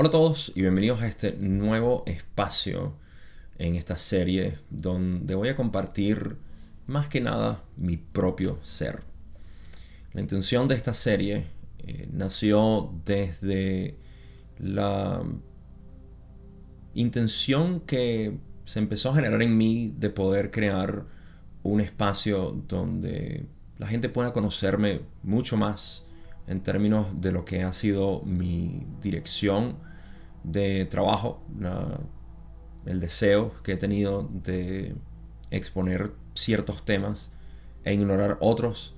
Hola a todos y bienvenidos a este nuevo espacio en esta serie donde voy a compartir más que nada mi propio ser. La intención de esta serie eh, nació desde la intención que se empezó a generar en mí de poder crear un espacio donde la gente pueda conocerme mucho más en términos de lo que ha sido mi dirección de trabajo, el deseo que he tenido de exponer ciertos temas e ignorar otros.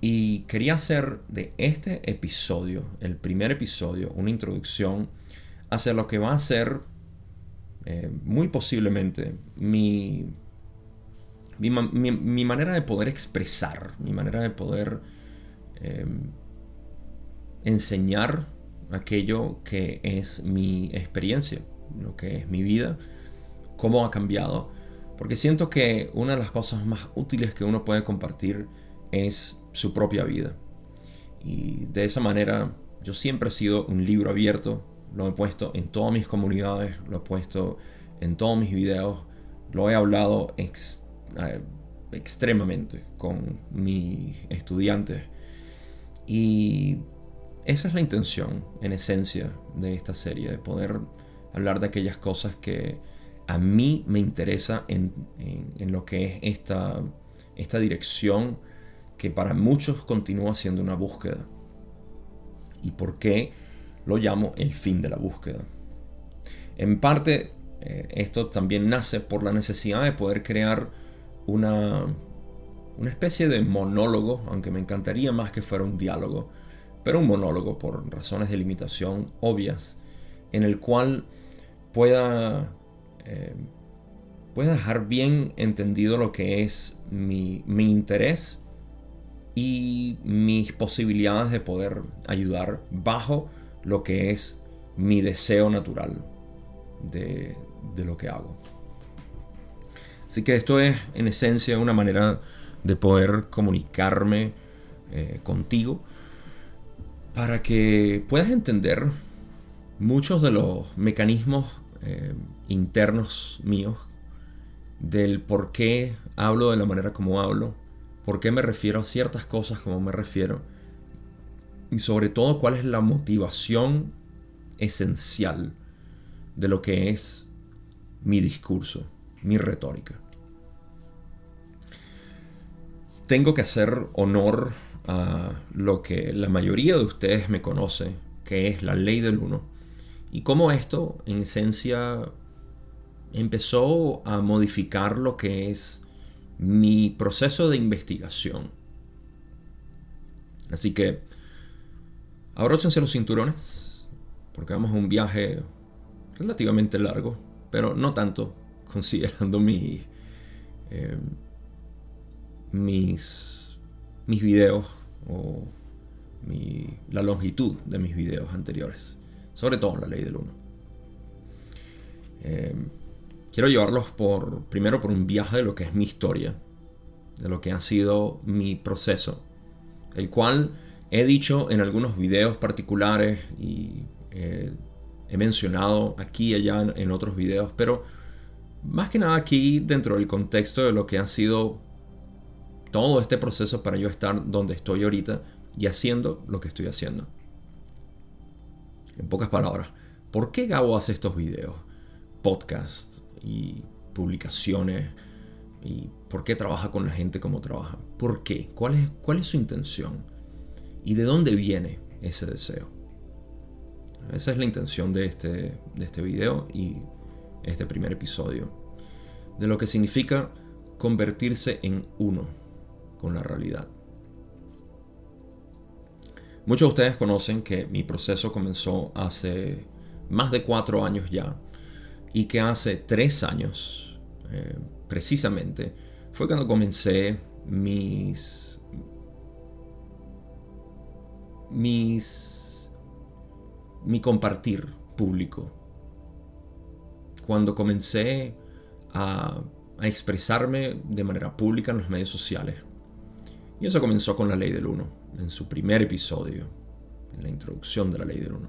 Y quería hacer de este episodio, el primer episodio, una introducción hacia lo que va a ser eh, muy posiblemente mi, mi, manera de poder expresar, mi manera de poder em, enseñar aquello que es mi experiencia, lo que es mi vida, cómo ha cambiado. Porque siento que una de las cosas más útiles que uno puede compartir es su propia vida. Y de esa manera yo siempre he sido un libro abierto, lo he puesto en todas mis comunidades, lo he puesto en todos mis videos, lo he hablado extremadamente con mis estudiantes. Y esa es la intención, en esencia, de esta serie, de poder hablar de aquellas cosas que a mí me interesa en, lo que es esta, esta dirección que para muchos continúa siendo una búsqueda. ¿Y por qué lo llamo el fin de la búsqueda? En parte, eh, esto también nace por la necesidad de poder crear una, una especie de monólogo, aunque me encantaría más que fuera un diálogo, pero un monólogo por razones de limitación obvias, en el cual pueda, eh, pueda dejar bien entendido lo que es mi, interés y mis posibilidades de poder ayudar bajo lo que es mi deseo natural de, lo que hago. Así que esto es en esencia una manera de poder comunicarme eh, contigo para que puedas entender muchos de los mecanismos eh, internos míos del por qué hablo de la manera como hablo, por qué me refiero a ciertas cosas como me refiero y sobre todo cuál es la motivación esencial de lo que es mi discurso, mi retórica. Tengo que hacer honor a lo que la mayoría de ustedes me conoce, que es la ley del uno. Y cómo esto, en esencia, empezó a modificar lo que es mi proceso de investigación. Así que, abróchense los cinturones, porque vamos a un viaje relativamente largo, pero no tanto, considerando eh, mis mis videos o la longitud de mis videos anteriores. Sobre todo la ley del 1. Eh, quiero llevarlos por, primero por un viaje de lo que es mi historia, de lo que ha sido mi proceso, el cual he dicho en algunos videos particulares y eh, he mencionado aquí y allá en otros videos, pero más que nada aquí dentro del contexto de lo que ha sido todo este proceso para yo estar donde estoy ahorita y haciendo lo que estoy haciendo. En pocas palabras, ¿por qué Gabo hace estos videos, podcasts y publicaciones? ¿Y por qué trabaja con la gente como trabaja? ¿Por qué? ¿Cuál es, cuál es su intención? ¿Y de dónde viene ese deseo? Esa es la intención de este, de este video y este primer episodio. De lo que significa convertirse en uno con la realidad. Muchos de ustedes conocen que mi proceso comenzó hace más de cuatro años ya y que hace tres años, eh, precisamente, fue cuando comencé mis, mis, mi compartir público. Cuando comencé a, a expresarme de manera pública en los medios sociales. Y eso comenzó con la ley del 1, en su primer episodio, en la introducción de la ley del 1.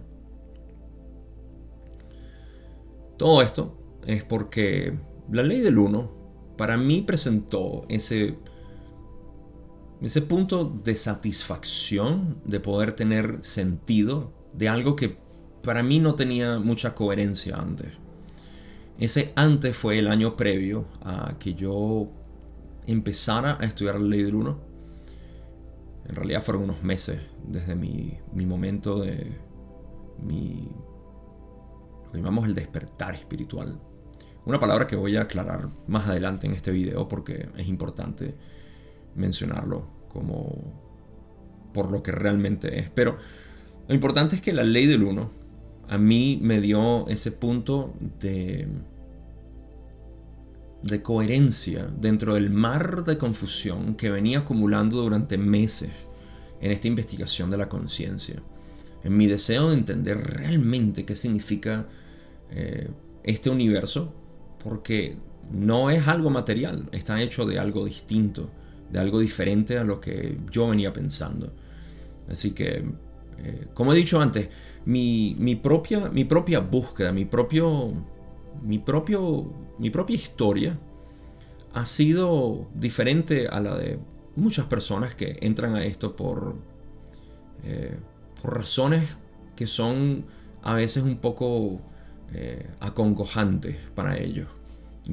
Todo esto es porque la ley del uno para mí presentó ese, ese punto de satisfacción de poder tener sentido de algo que para mí no tenía mucha coherencia antes. Ese antes fue el año previo a que yo empezara a estudiar la ley del uno. En realidad fueron unos meses desde mi, mi momento de mi, lo llamamos el despertar espiritual. Una palabra que voy a aclarar más adelante en este video porque es importante mencionarlo como por lo que realmente es. Pero lo importante es que la ley del uno a mí me dio ese punto de, de coherencia dentro del mar de confusión que venía acumulando durante meses en esta investigación de la conciencia. En mi deseo de entender realmente qué significa eh, este universo, porque no es algo material, está hecho de algo distinto, de algo diferente a lo que yo venía pensando. Así que, eh, como he dicho antes, mi, propia, mi propia búsqueda, mi propio, mi, propio, mi propia historia ha sido diferente a la de muchas personas que entran a esto por, eh, por razones que son a veces un poco eh, acongojantes para ellos,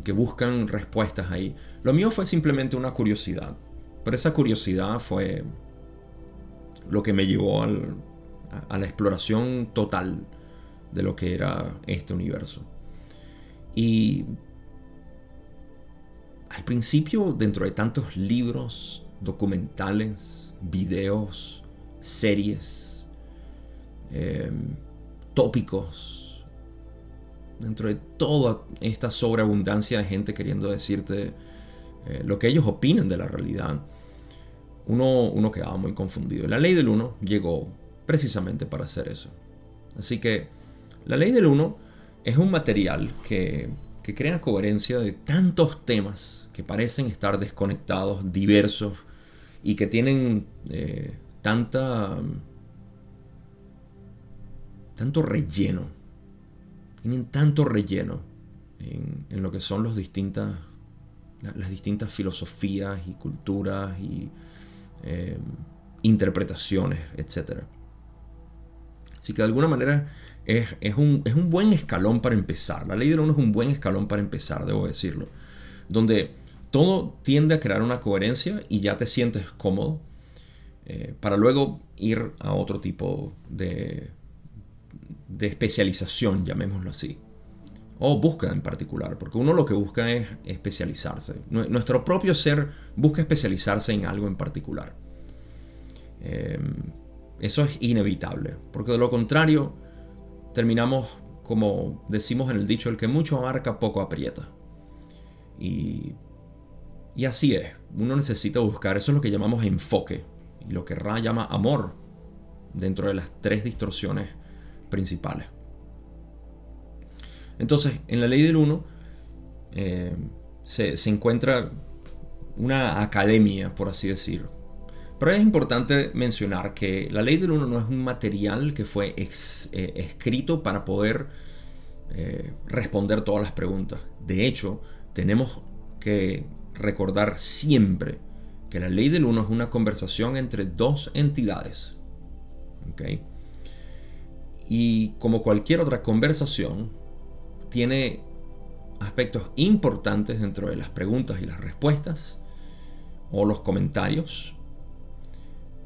que buscan respuestas ahí. Lo mío fue simplemente una curiosidad, pero esa curiosidad fue lo que me llevó al, a, la exploración total de lo que era este universo. Y al principio, dentro de tantos libros, documentales, videos, series, em, tópicos, dentro de toda esta sobreabundancia de gente queriendo decirte eh, lo que ellos opinan de la realidad, uno, uno quedaba muy confundido. La ley del uno llegó precisamente para hacer eso. Así que la ley del uno es un material que, que crea coherencia de tantos temas que parecen estar desconectados, diversos y que tienen eh, tanta tanto relleno tienen tanto relleno en, lo que son los distintas las distintas filosofías y culturas y eh, interpretaciones, etcétera. Así que de alguna manera es, un, buen escalón para empezar. La ley del uno es un buen escalón para empezar, debo decirlo. Donde todo tiende a crear una coherencia y ya te sientes cómodo eh, para luego ir a otro tipo de, de especialización, llamémoslo así. O búsqueda en particular, porque uno lo que busca es especializarse. Nuestro propio ser busca especializarse en algo en particular. Eh, eso es inevitable, porque de lo contrario terminamos, como decimos en el dicho, el que mucho abarca, poco aprieta. Y, y así es, uno necesita buscar, eso es lo que llamamos enfoque, y lo que Ra llama amor, dentro de las tres distorsiones principales. Entonces, en la ley del uno eh, se, se encuentra una academia, por así decirlo, pero es importante mencionar que la ley del uno no es un material que fue eh, escrito para poder eh, responder todas las preguntas. De hecho, tenemos que recordar siempre que la ley del uno es una conversación entre dos entidades. Y como cualquier otra conversación, tiene aspectos importantes dentro de las preguntas y las respuestas o los comentarios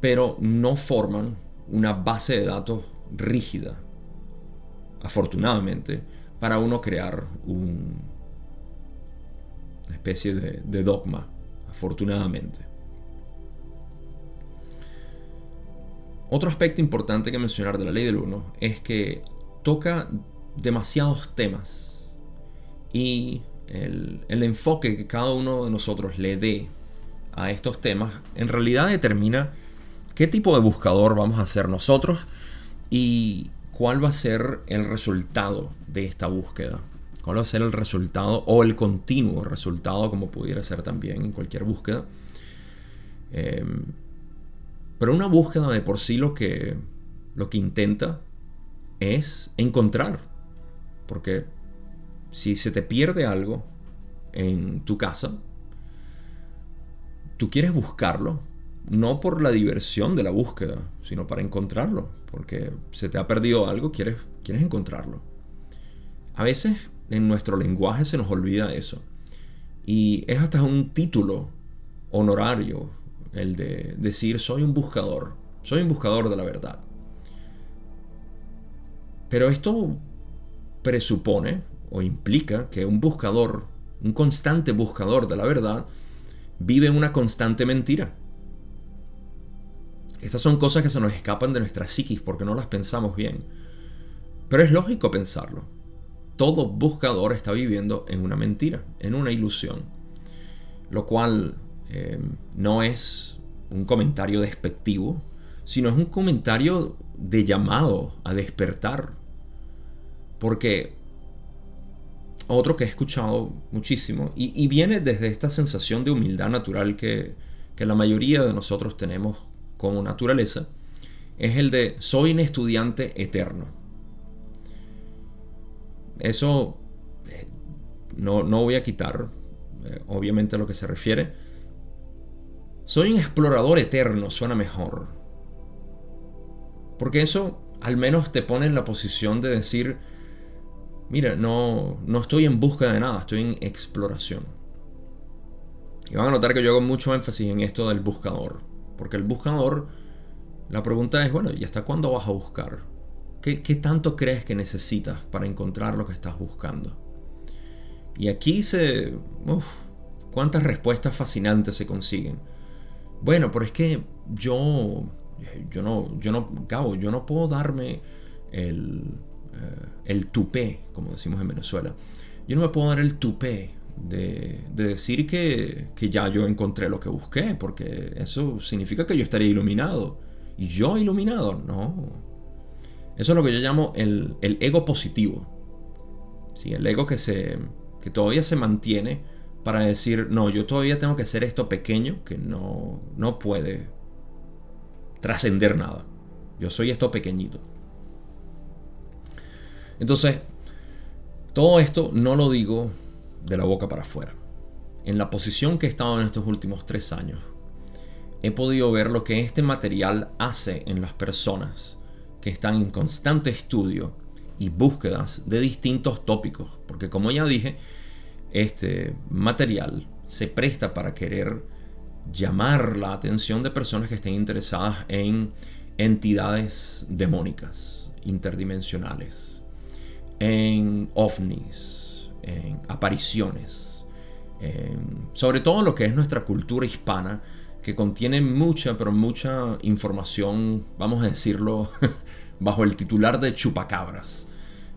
pero no forman una base de datos rígida, afortunadamente, para uno crear una especie de, dogma, afortunadamente. Otro aspecto importante que mencionar de la ley del 1 es que toca demasiados temas y el, enfoque que cada uno de nosotros le dé a estos temas en realidad determina qué tipo de buscador vamos a hacer nosotros y cuál va a ser el resultado de esta búsqueda. ¿Cuál va a ser el resultado o el continuo resultado, como pudiera ser también en cualquier búsqueda? Em, pero una búsqueda de por sí lo que, lo que intenta es encontrar. Porque si se te pierde algo en tu casa, tú quieres buscarlo, no por la diversión de la búsqueda, sino para encontrarlo, porque se te ha perdido algo, quieres, quieres encontrarlo. A veces en nuestro lenguaje se nos olvida eso. Y es hasta un título honorario el de decir soy un buscador, soy un buscador de la verdad. Pero esto presupone o implica que un buscador, un constante buscador de la verdad, vive una constante mentira. Estas son cosas que se nos escapan de nuestra psiquis porque no las pensamos bien. Pero es lógico pensarlo. Todo buscador está viviendo en una mentira, en una ilusión. Lo cual eh, no es un comentario despectivo, sino es un comentario de llamado a despertar. Porque otro que he escuchado muchísimo, y, viene desde esta sensación de humildad natural que, que la mayoría de nosotros tenemos como naturaleza, es el de soy un estudiante eterno. Eso eh, no, no voy a quitar, eh, obviamente, a lo que se refiere. Soy un explorador eterno, suena mejor. Porque eso al menos te pone en la posición de decir, mira, no, no estoy en busca de nada, estoy en exploración. Y van a notar que yo hago mucho énfasis en esto del buscador. Porque el buscador, la pregunta es, bueno, ¿y hasta cuándo vas a buscar? ¿Qué, tanto crees que necesitas para encontrar lo que estás buscando? Y aquí se... Uf, ¿Cuántas respuestas fascinantes se consiguen? Bueno, pero es que yo... Yo no, yo no, Cabo, yo no puedo darme el, eh, el tupé, como decimos en Venezuela. Yo no me puedo dar el tupé de, decir que, ya yo encontré lo que busqué, porque eso significa que yo estaría iluminado. Y yo iluminado, no. Eso es lo que yo llamo el, ego positivo. ¿Sí? El ego que, se, que todavía se mantiene para decir, no, yo todavía tengo que ser esto pequeño que no, no puede trascender nada. Yo soy esto pequeñito. Entonces, todo esto no lo digo de la boca para afuera. En la posición que he estado en estos últimos tres años, he podido ver lo que este material hace en las personas que están en constante estudio y búsquedas de distintos tópicos. Porque como ya dije, este material se presta para querer llamar la atención de personas que estén interesadas en entidades demónicas, interdimensionales, en ovnis, apariciones, sobre todo lo que es nuestra cultura hispana, que contiene mucha, pero mucha información, vamos a decirlo, bajo el titular de chupacabras.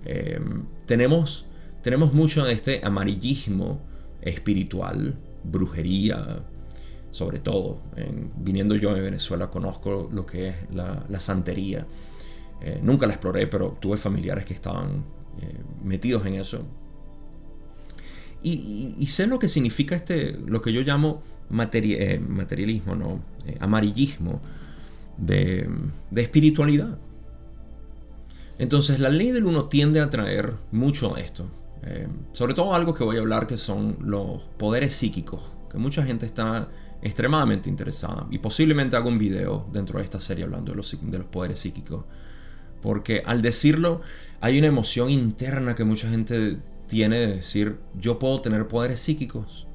Em, tenemos, tenemos mucho de este amarillismo espiritual, brujería, sobre todo. viniendo yo de Venezuela conozco lo que es la, santería. Eh, nunca la exploré, pero tuve familiares que estaban eh, metidos en eso. Y, sé lo que significa este, lo que yo llamo eh, materialismo, ¿no? Eh, amarillismo de, espiritualidad. Entonces la ley del uno tiende a traer mucho a esto. Eh, sobre todo algo que voy a hablar que son los poderes psíquicos, que mucha gente está extremadamente interesada. Y posiblemente haga un video dentro de esta serie hablando de los, de los poderes psíquicos. Porque al decirlo hay una emoción interna que mucha gente tiene de decir, yo puedo tener poderes psíquicos.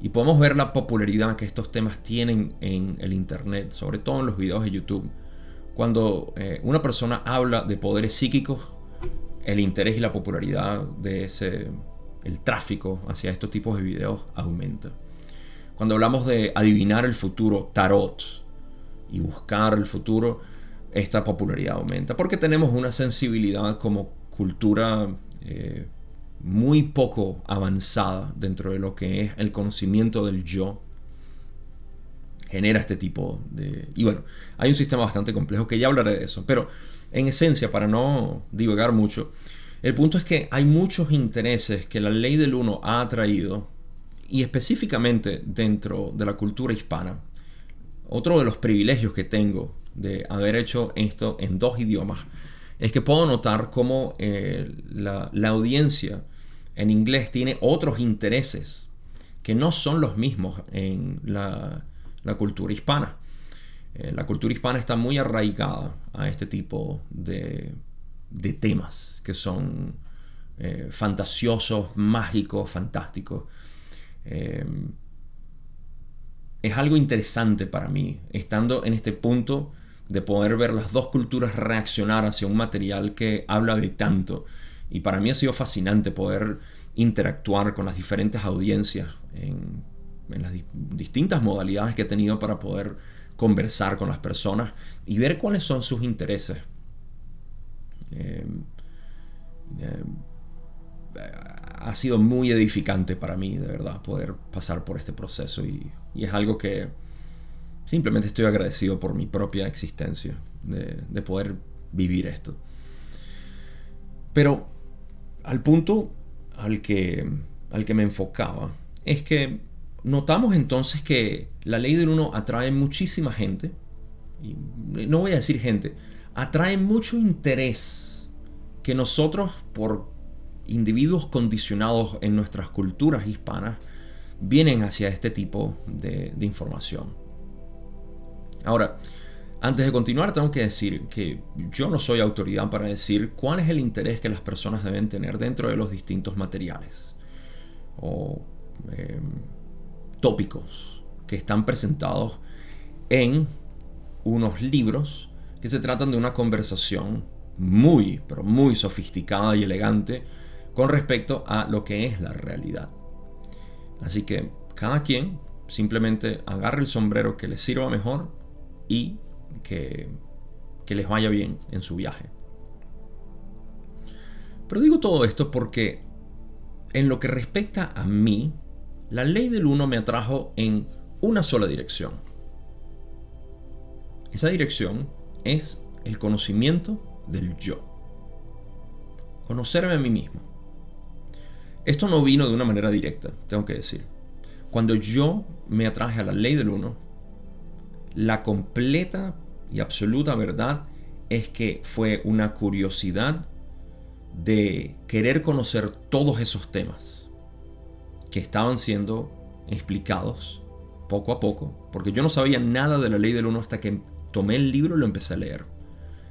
Y podemos ver la popularidad que estos temas tienen en el Internet, sobre todo en los videos de YouTube. Cuando eh, una persona habla de poderes psíquicos, el interés y la popularidad de ese, el tráfico hacia estos tipos de videos aumenta. Cuando hablamos de adivinar el futuro, tarot, y buscar el futuro, esta popularidad aumenta. Porque tenemos una sensibilidad como cultura eh, muy poco avanzada dentro de lo que es el conocimiento del yo, genera este tipo de... Y bueno, hay un sistema bastante complejo que ya hablaré de eso, pero en esencia, para no divagar mucho, el punto es que hay muchos intereses que la ley del uno ha atraído, y específicamente dentro de la cultura hispana. Otro de los privilegios que tengo de haber hecho esto en dos idiomas es que puedo notar cómo eh, la, audiencia en inglés tiene otros intereses que no son los mismos en la, cultura hispana. Eh, la cultura hispana está muy arraigada a este tipo de, temas que son eh, fantasiosos, mágicos, fantásticos. Eh, es algo interesante para mí, estando en este punto de poder ver las dos culturas reaccionar hacia un material que habla de tanto. Y para mí ha sido fascinante poder interactuar con las diferentes audiencias en, las distintas modalidades que he tenido para poder conversar con las personas y ver cuáles son sus intereses. Em, em, ha sido muy edificante para mí, de verdad, poder pasar por este proceso y, es algo que simplemente estoy agradecido por mi propia existencia, de, de poder vivir esto. Pero al punto al que, al que me enfocaba es que notamos entonces que la ley del uno atrae muchísima gente, y no voy a decir gente, atrae mucho interés que nosotros por individuos condicionados en nuestras culturas hispanas vienen hacia este tipo de información. Ahora, antes de continuar, tengo que decir que yo no soy autoridad para decir cuál es el interés que las personas deben tener dentro de los distintos materiales o em, tópicos que están presentados en unos libros que se tratan de una conversación muy, pero muy sofisticada y elegante con respecto a lo que es la realidad. Así que cada quien simplemente agarre el sombrero que le sirva mejor y que, les vaya bien en su viaje. Pero digo todo esto porque en lo que respecta a mí, la ley del uno me atrajo en una sola dirección. Esa dirección es el conocimiento del yo. Conocerme a mí mismo. Esto no vino de una manera directa, tengo que decir. Cuando yo me atraje a la ley del uno, la completa y absoluta verdad es que fue una curiosidad de querer conocer todos esos temas que estaban siendo explicados poco a poco, porque yo no sabía nada de la ley del uno hasta que tomé el libro y lo empecé a leer.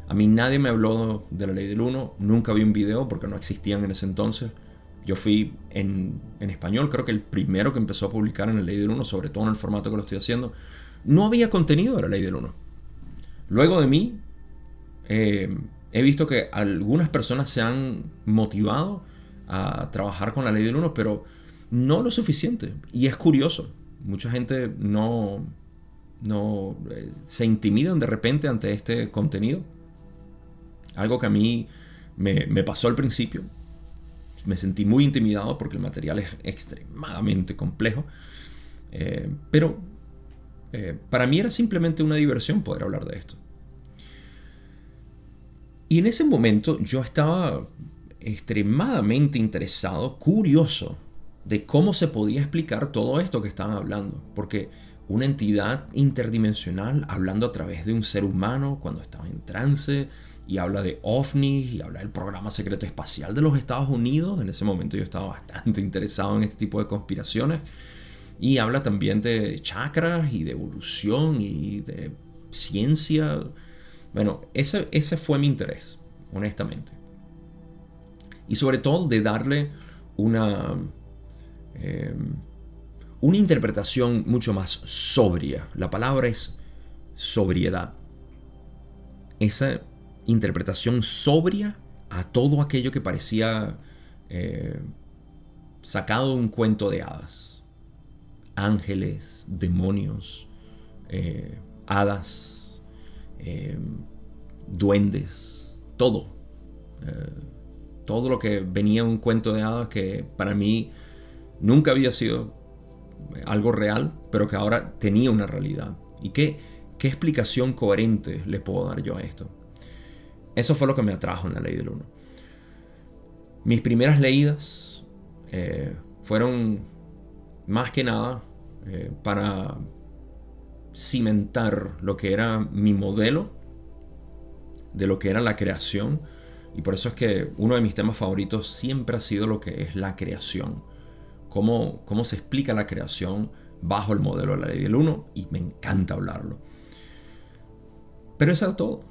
A mí nadie me habló de la ley del uno, nunca vi un video porque no existían en ese entonces. Yo fui en, en español, creo que el primero que empezó a publicar en la ley del uno, sobre todo en el formato que lo estoy haciendo. No había contenido de la ley del uno. Luego de mí, eh, he visto que algunas personas se han motivado a trabajar con la ley del uno, pero no lo suficiente. Y es curioso. Mucha gente no, no eh, se intimidan de repente ante este contenido. Algo que a mí me, pasó al principio. Me sentí muy intimidado porque el material es extremadamente complejo. Eh, pero eh, para mí era simplemente una diversión poder hablar de esto. Y en ese momento yo estaba extremadamente interesado, curioso, de cómo se podía explicar todo esto que estaban hablando. Porque una entidad interdimensional hablando a través de un ser humano cuando estaba en trance y habla de ovnis y habla del programa secreto espacial de los Estados Unidos. En ese momento yo estaba bastante interesado en este tipo de conspiraciones. Y habla también de chakras y de evolución y de ciencia. Bueno, ese, ese fue mi interés, honestamente. Y sobre todo de darle una, em, una interpretación mucho más sobria. La palabra es sobriedad. Esa interpretación sobria a todo aquello que parecía eh, sacado de un cuento de hadas ángeles, demonios, eh, hadas, eh, duendes, todo. Eh, todo lo que venía en un cuento de hadas que para mí nunca había sido algo real, pero que ahora tenía una realidad. ¿Y qué, qué explicación coherente le puedo dar yo a esto? Eso fue lo que me atrajo en la ley del uno. Mis primeras leídas fueron más que nada eh, para cimentar lo que era mi modelo de lo que era la creación Y por eso es que uno de mis temas favoritos siempre ha sido lo que es la creación. Cómo, cómo se explica la creación bajo el modelo de la ley del 1 y me encanta hablarlo. Pero eso era todo.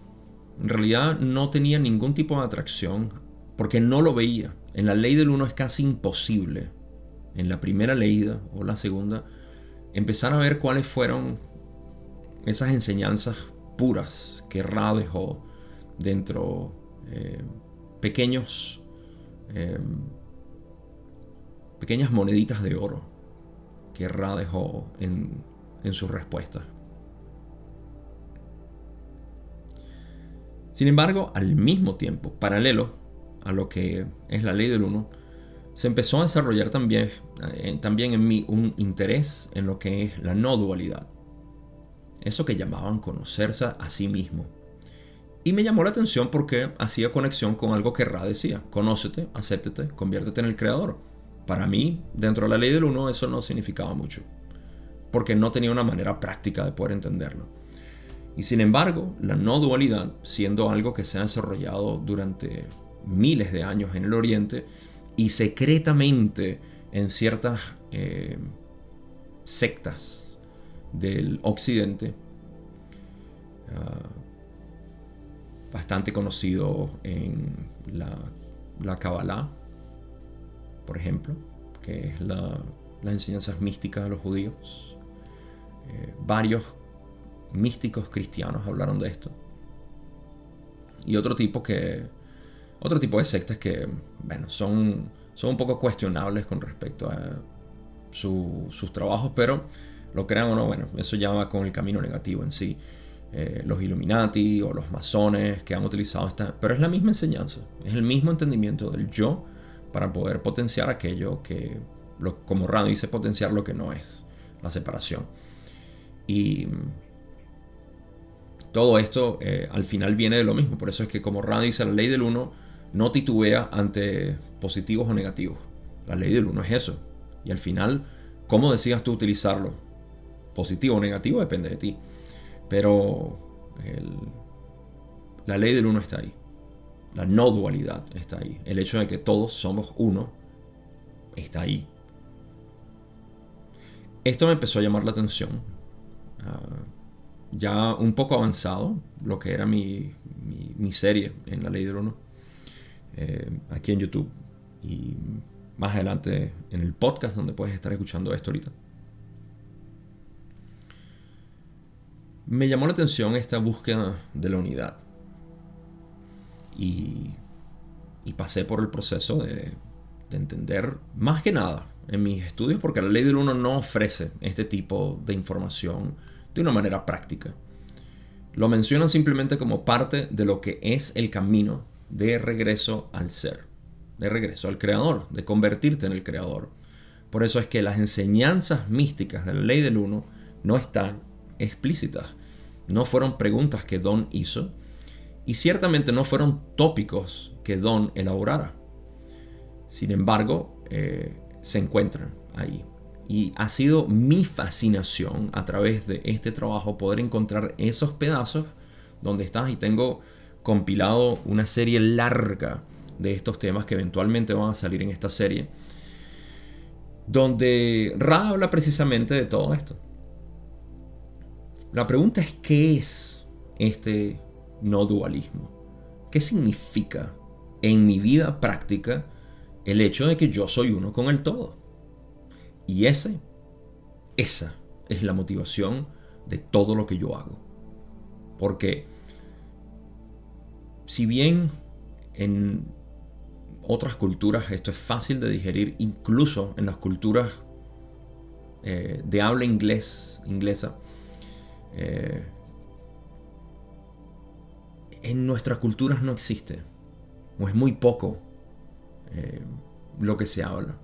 En realidad no tenía ningún tipo de atracción porque no lo veía. En la ley del 1 es casi imposible, en la primera leída o la segunda, empezar a ver cuáles fueron esas enseñanzas puras que Ra dejó dentro eh, pequeños eh, pequeñas moneditas de oro que Ra dejó en, en sus respuestas. Sin embargo, al mismo tiempo, paralelo a lo que es la ley del uno, se empezó a desarrollar también, eh, también en mí un interés en lo que es la no dualidad. Eso que llamaban conocerse a sí mismo. Y me llamó la atención porque hacía conexión con algo que Ra decía, conócete, acéptete, conviértete en el creador. Para mí, dentro de la ley del uno, eso no significaba mucho, porque no tenía una manera práctica de poder entenderlo. Y sin embargo, la no dualidad, siendo algo que se ha desarrollado durante miles de años en el Oriente y secretamente en ciertas eh, sectas del Occidente, ah, bastante conocido en la, la Kabbalah, por ejemplo, que es la, las enseñanzas místicas de los judíos. Eh, varios místicos cristianos hablaron de esto. Y otro tipo que. Otro tipo de sectas que, bueno, son, son un poco cuestionables con respecto a sus trabajos, pero lo crean o no, bueno, eso ya va con el camino negativo en sí. Eh, los Illuminati o los masones que han utilizado esta. Pero es la misma enseñanza, es el mismo entendimiento del yo para poder potenciar aquello que, como Rand dice, potenciar lo que no es, la separación. Y todo esto eh, al final viene de lo mismo, por eso es que como Rand dice, la ley del uno no titubea ante positivos o negativos. La ley del uno es eso. Y al final, ¿cómo decidas tú utilizarlo? Positivo o negativo depende de ti. Pero la ley del uno está ahí. La no dualidad está ahí. El hecho de que todos somos uno está ahí. Esto me empezó a llamar la atención. Ah, ya un poco avanzado, lo que era mi, serie en la ley del uno. Eh, aquí en YouTube. Y más adelante en el podcast donde puedes estar escuchando esto ahorita. Me llamó la atención esta búsqueda de la unidad y, pasé por el proceso de, entender más que nada en mis estudios, porque la ley del uno no ofrece este tipo de información de una manera práctica. Lo mencionan simplemente como parte de lo que es el camino de regreso al ser, de regreso al creador, de convertirte en el creador. Por eso es que las enseñanzas místicas de la ley del uno no están explícitas. No fueron preguntas que Don hizo, y ciertamente no fueron tópicos que Don elaborara. Sin embargo, eh, se encuentran ahí. Y ha sido mi fascinación a través de este trabajo poder encontrar esos pedazos donde estás y tengo compilado una serie larga de estos temas que eventualmente van a salir en esta serie, donde Ra habla precisamente de todo esto. La pregunta es, ¿qué es este no dualismo. ¿Qué significa en mi vida práctica el hecho de que yo soy uno con el todo? Y ese, esa es la motivación de todo lo que yo hago. Porque si bien en otras culturas esto es fácil de digerir, incluso en las culturas eh, de habla inglés, inglesa, eh, en nuestras culturas no existe, o es muy poco eh, lo que se habla.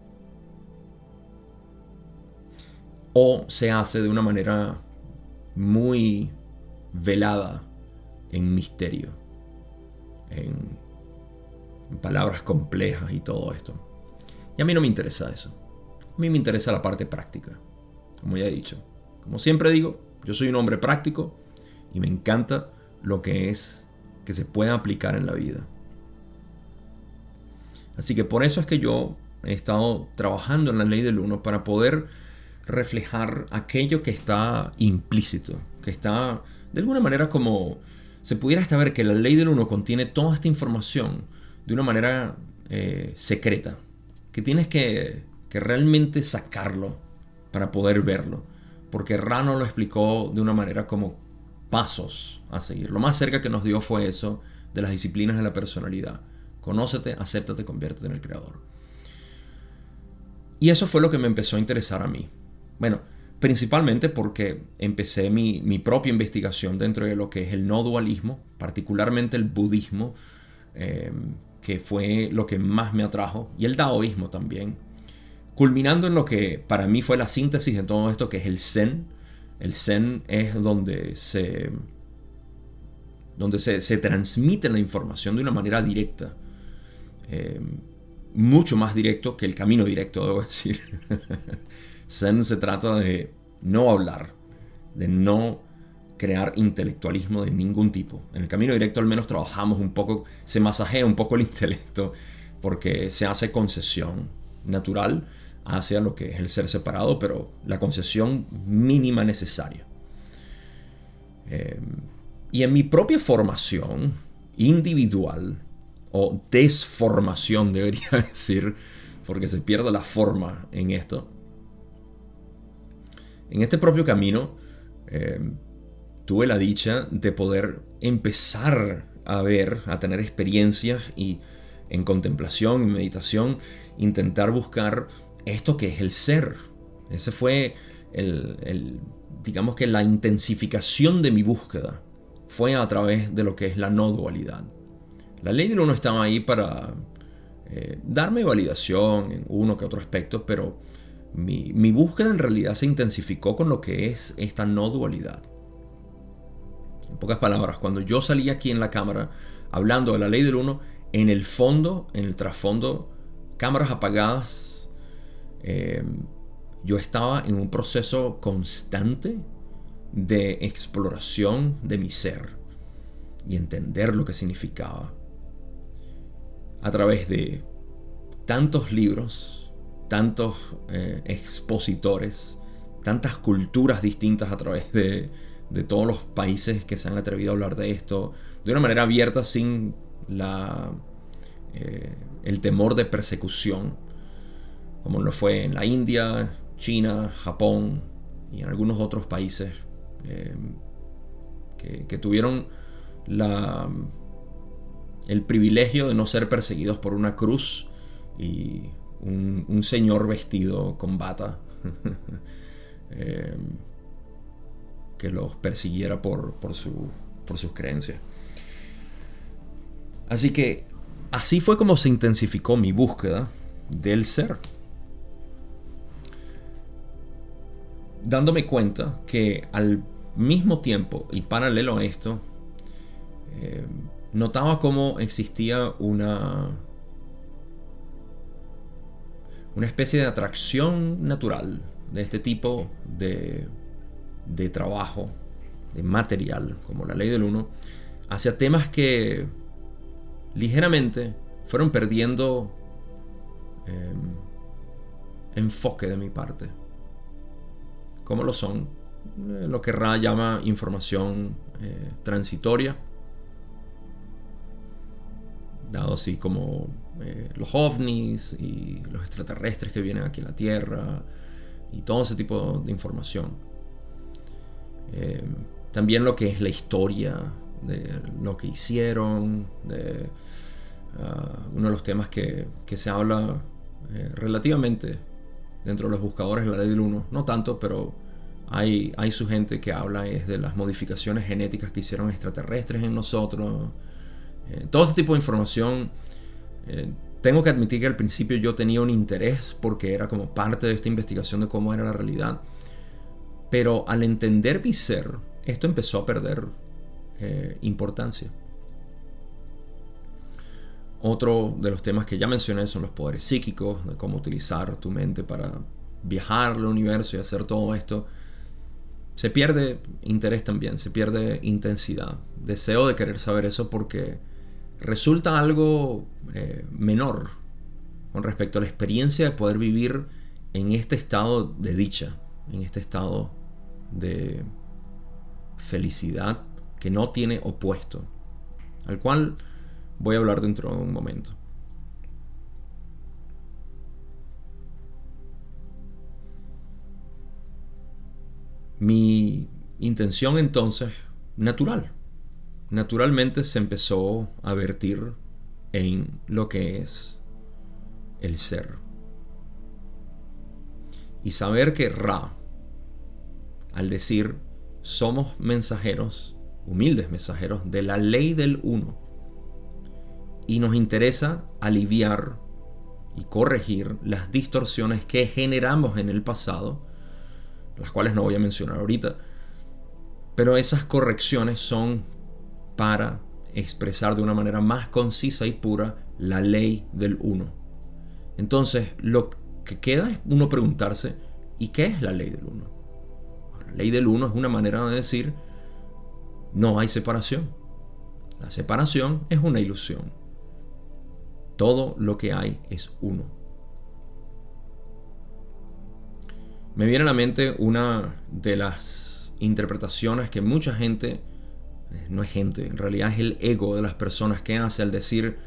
O se hace de una manera muy velada en misterio, en, palabras complejas y todo esto. Y a mí no me interesa eso. A mí me interesa la parte práctica, como ya he dicho. Como siempre digo, yo soy un hombre práctico y me encanta lo que es que se pueda aplicar en la vida. Así que por eso es que yo he estado trabajando en la ley del uno para poder reflejar aquello que está implícito, que está de alguna manera como se pudiera hasta ver que la ley del uno contiene toda esta información de una manera eh, secreta, que tienes que, que realmente sacarlo para poder verlo, porque Rano lo explicó de una manera como pasos a seguir. Lo más cerca que nos dio fue eso de las disciplinas de la personalidad. Conócete, acéptate, conviértete en el creador. Y eso fue lo que me empezó a interesar a mí. Bueno, principalmente porque empecé mi, propia investigación dentro de lo que es el no dualismo, particularmente el budismo, em, que fue lo que más me atrajo, y el taoísmo también, culminando en lo que para mí fue la síntesis de todo esto, que es el zen. El zen es donde se, donde se, transmite la información de una manera directa. Em, mucho más directo que el camino directo, debo decir. Zen se trata de no hablar, de no crear intelectualismo de ningún tipo. En el camino directo al menos trabajamos un poco, se masajea un poco el intelecto porque se hace concesión natural hacia lo que es el ser separado, pero la concesión mínima necesaria. Em, y en mi propia formación individual, o desformación debería decir, porque se pierde la forma en esto, en este propio camino em, tuve la dicha de poder empezar a ver, a tener experiencias y en contemplación y meditación, intentar buscar esto que es el ser. Ese fue el, digamos que la intensificación de mi búsqueda fue a través de lo que es la no dualidad. La ley del uno estaba ahí para eh, darme validación en uno que otro aspecto, pero mi, búsqueda en realidad se intensificó con lo que es esta no dualidad. En pocas palabras, cuando yo salí aquí en la cámara hablando de la ley del uno, en el fondo, en el trasfondo, cámaras apagadas, em, yo estaba en un proceso constante de exploración de mi ser y entender lo que significaba. A través de tantos libros, tantos eh, expositores, tantas culturas distintas a través de, todos los países que se han atrevido a hablar de esto de una manera abierta sin la, eh, el temor de persecución, como lo fue en la India, China, Japón y en algunos otros países eh, que, que, tuvieron la, el privilegio de no ser perseguidos por una cruz y un, señor vestido con bata eh, que los persiguiera por, por, su, por sus creencias. Así que así fue como se intensificó mi búsqueda del ser. Dándome cuenta que al mismo tiempo y paralelo a esto, eh, notaba cómo existía una una especie de atracción natural de este tipo de, de trabajo, de material, como la ley del uno, hacia temas que ligeramente fueron perdiendo em, enfoque de mi parte. Como lo son eh, lo que Ra llama información eh, transitoria, dado así como eh, los ovnis y los extraterrestres que vienen aquí a la Tierra y todo ese tipo de información. Eh, también lo que es la historia de lo que hicieron, ah, uno de los temas que, se habla eh, relativamente dentro de los buscadores de la ley del 1, no tanto, pero hay, hay su gente que habla es de las modificaciones genéticas que hicieron extraterrestres en nosotros. todo este tipo de información eh, tengo que admitir que al principio yo tenía un interés porque era como parte de esta investigación de cómo era la realidad. Pero al entender mi ser, esto empezó a perder eh, importancia. Otro de los temas que ya mencioné son los poderes psíquicos, de cómo utilizar tu mente para viajar al universo y hacer todo esto. Se pierde interés también, se pierde intensidad. Deseo de querer saber eso porque resulta algo eh, menor con respecto a la experiencia de poder vivir en este estado de dicha, en este estado de felicidad que no tiene opuesto, al cual voy a hablar dentro de un momento. Mi intención entonces, natural, naturalmente se empezó a vertir en lo que es el ser. Y saber que Ra, al decir somos mensajeros, humildes mensajeros de la ley del uno, y nos interesa aliviar y corregir las distorsiones que generamos en el pasado, las cuales no voy a mencionar ahorita, pero esas correcciones son para expresar de una manera más concisa y pura la ley del uno. Entonces, lo que queda es uno preguntarse, ¿y qué es la ley del uno? La ley del uno es una manera de decir, no hay separación. La separación es una ilusión. Todo lo que hay es uno. Me viene a la mente una de las interpretaciones que mucha gente, no es gente, en realidad es el ego de las personas que hace al decir,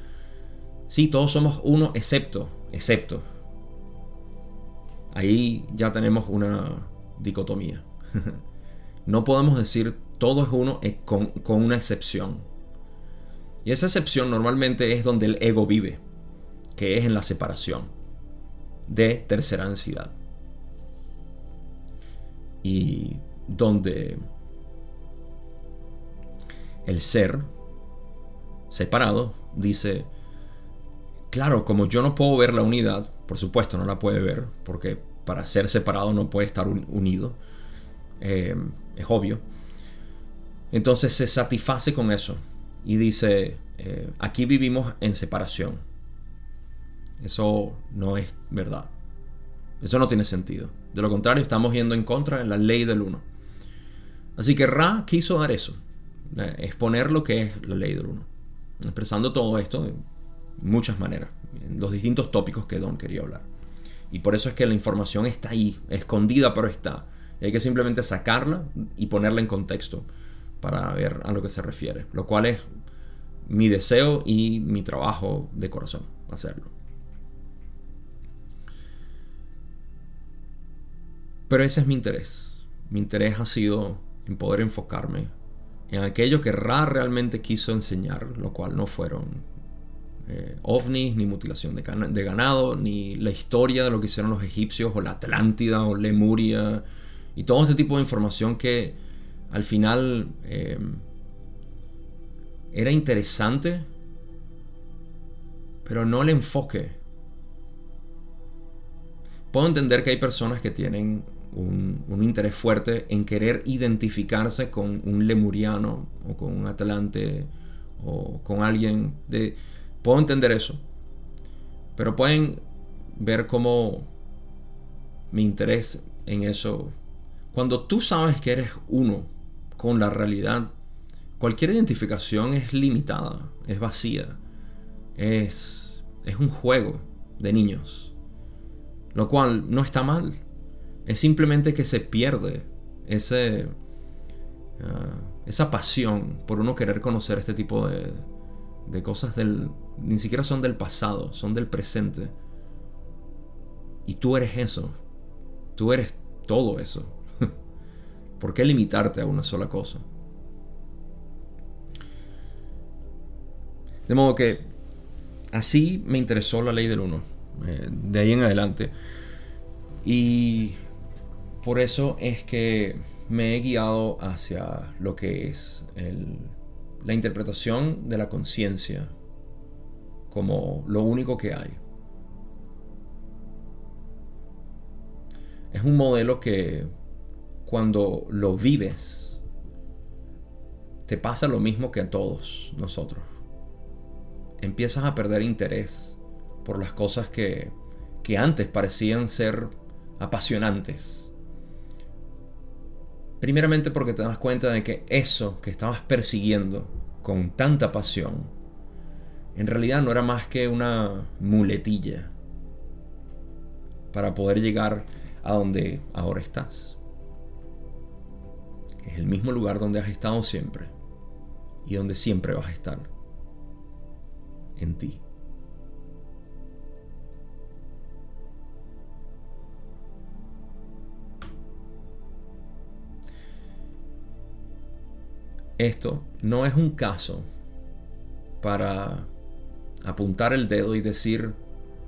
sí, todos somos uno excepto, excepto. Ahí ya tenemos una dicotomía. no podemos decir todo es uno eh, con, con una excepción. Y esa excepción normalmente es donde el ego vive, que es en la separación de tercera densidad. Y donde el ser separado dice, claro, como yo no puedo ver la unidad, por supuesto no la puede ver, porque para ser separado no puede estar unido, eh, es obvio. Entonces se satisface con eso y dice, eh, aquí vivimos en separación. Eso no es verdad. Eso no tiene sentido. De lo contrario, estamos yendo en contra de la ley del uno. Así que Ra quiso dar eso, exponer lo que es la ley del uno, expresando todo esto de muchas maneras, en los distintos tópicos que Don quería hablar. Y por eso es que la información está ahí, escondida, pero está. hay que simplemente sacarla y ponerla en contexto para ver a lo que se refiere, lo cual es mi deseo y mi trabajo de corazón, hacerlo. Pero ese es mi interés. Mi interés ha sido en poder enfocarme en aquello que Ra realmente quiso enseñar, lo cual no fueron eh, ovnis, ni mutilación de, ganado, ni la historia de lo que hicieron los egipcios, o la Atlántida, o Lemuria, y todo este tipo de información que al final eh, era interesante, pero no el enfoque. Puedo entender que hay personas que tienen un, interés fuerte en querer identificarse con un lemuriano o con un atlante o con alguien de... Puedo entender eso. Pero pueden ver cómo mi interés en eso... Cuando tú sabes que eres uno con la realidad, cualquier identificación es limitada, es vacía, es, es un juego de niños. Lo cual no está mal. Es simplemente que se pierde ese, ah, esa pasión por uno querer conocer este tipo de, de cosas del... Ni siquiera son del pasado, son del presente. Y tú eres eso. Tú eres todo eso. ¿Por qué limitarte a una sola cosa? De modo que así me interesó la ley del uno. Eh, de ahí en adelante. Y por eso es que me he guiado hacia lo que es la interpretación de la conciencia como lo único que hay. Es un modelo que cuando lo vives, te pasa lo mismo que a todos nosotros. Empiezas a perder interés por las cosas que, antes parecían ser apasionantes Primeramente porque te das cuenta de que eso que estabas persiguiendo con tanta pasión, en realidad no era más que una muletilla para poder llegar a donde ahora estás. Es el mismo lugar donde has estado siempre y donde siempre vas a estar. En ti. Esto no es un caso para apuntar el dedo y decir,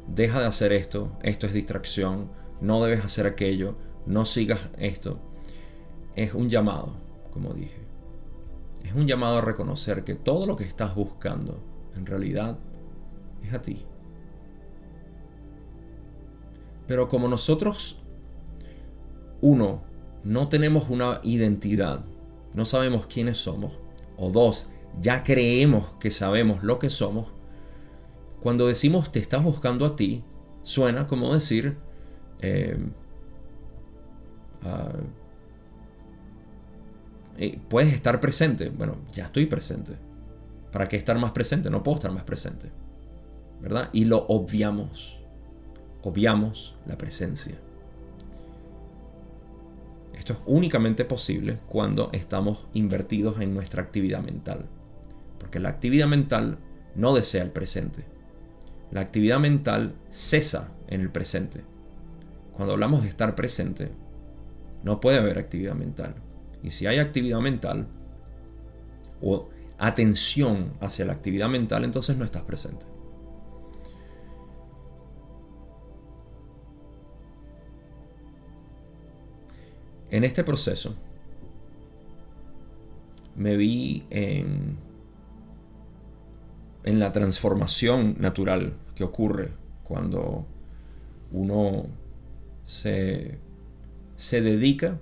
deja de hacer esto, esto es distracción, no debes hacer aquello, no sigas esto. Es un llamado, como dije. Es un llamado a reconocer que todo lo que estás buscando en realidad es a ti. Pero como nosotros, uno, no tenemos una identidad, no sabemos quiénes somos, o dos, ya creemos que sabemos lo que somos, cuando decimos te estás buscando a ti, suena como decir, eh, ah, eh, puedes estar presente. Bueno, ya estoy presente. ¿Para qué estar más presente? No puedo estar más presente. ¿Verdad? Y lo obviamos. Obviamos la presencia. Esto es únicamente posible cuando estamos invertidos en nuestra actividad mental. Porque la actividad mental no desea el presente. La actividad mental cesa en el presente. Cuando hablamos de estar presente, no puede haber actividad mental. Y si hay actividad mental o atención hacia la actividad mental, entonces no estás presente. En este proceso me vi en la transformación natural que ocurre cuando uno se, se dedica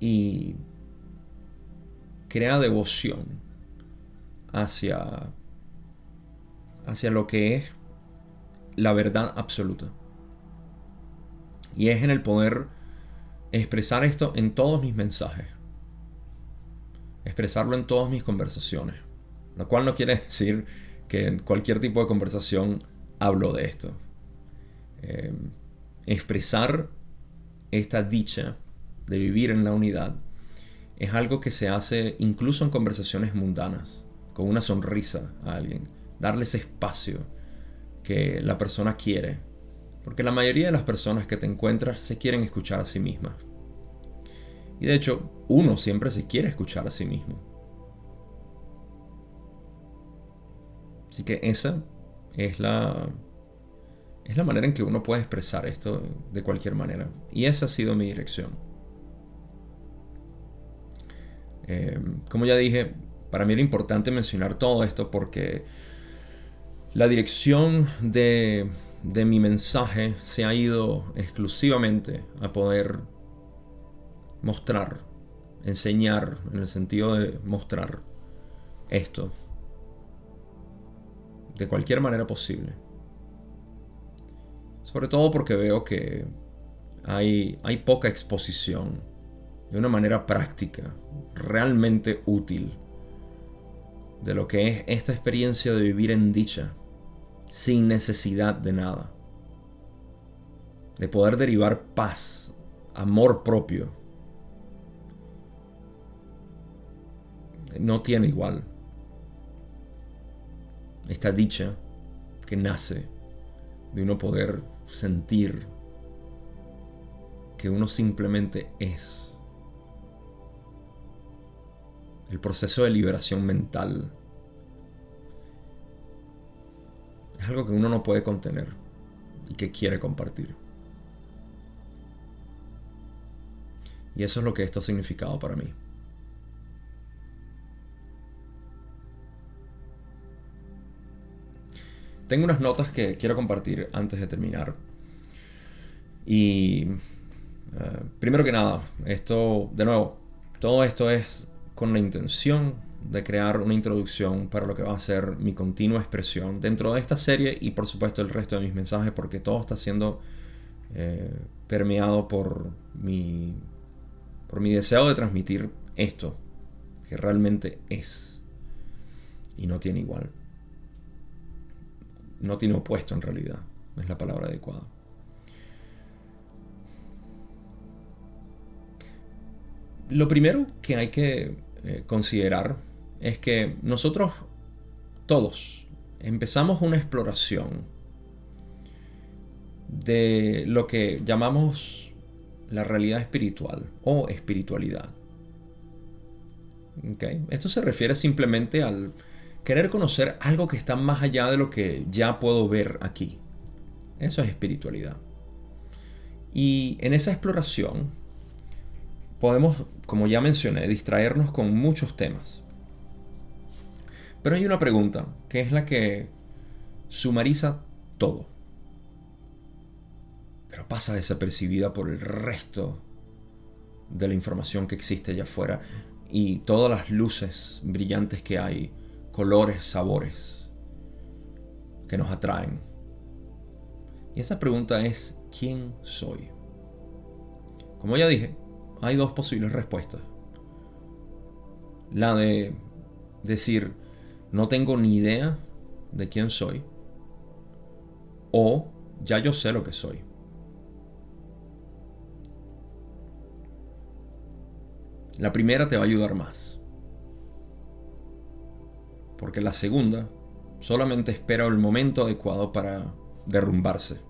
y crea devoción hacia, hacia lo que es la verdad absoluta. Y es en el poder expresar esto en todos mis mensajes. Expresarlo en todas mis conversaciones. Lo cual no quiere decir que en cualquier tipo de conversación hablo de esto. Eh, expresar esta dicha de vivir en la unidad es algo que se hace incluso en conversaciones mundanas, con una sonrisa a alguien, darle ese espacio que la persona quiere. Porque la mayoría de las personas que te encuentras se quieren escuchar a sí mismas. Y de hecho, uno siempre se quiere escuchar a sí mismo. Así que esa es la, es la manera en que uno puede expresar esto de cualquier manera. Y esa ha sido mi dirección. Em, como ya dije, para mí era importante mencionar todo esto porque la dirección de, de mi mensaje se ha ido exclusivamente a poder mostrar, enseñar, en el sentido de mostrar esto de cualquier manera posible. Sobre todo porque veo que hay, hay poca exposición de una manera práctica, realmente útil, de lo que es esta experiencia de vivir en dicha, sin necesidad de nada. De poder derivar paz, amor propio. No tiene igual esta dicha que nace de uno poder sentir que uno simplemente es. El proceso de liberación mental es algo que uno no puede contener y que quiere compartir. Y eso es lo que esto ha significado para mí. Tengo unas notas que quiero compartir antes de terminar. Y eh, primero que nada, esto, de nuevo, todo esto es con la intención de crear una introducción para lo que va a ser mi continua expresión dentro de esta serie y por supuesto el resto de mis mensajes porque todo está siendo eh, permeado por mi, por mi deseo de transmitir esto que realmente es y no tiene igual. No tiene opuesto en realidad, es la palabra adecuada. Lo primero que hay que eh, considerar es que nosotros todos empezamos una exploración de lo que llamamos la realidad espiritual o espiritualidad. Esto se refiere simplemente al querer conocer algo que está más allá de lo que ya puedo ver aquí. Eso es espiritualidad. Y en esa exploración podemos, como ya mencioné, distraernos con muchos temas. Pero hay una pregunta que es la que sumariza todo. Pero pasa desapercibida por el resto de la información que existe allá afuera y todas las luces brillantes que hay, colores, sabores que nos atraen. Y esa pregunta es, ¿quién soy? Como ya dije, hay dos posibles respuestas. La de decir, no tengo ni idea de quién soy. O ya yo sé lo que soy. La primera te va a ayudar más. Porque la segunda solamente espera el momento adecuado para derrumbarse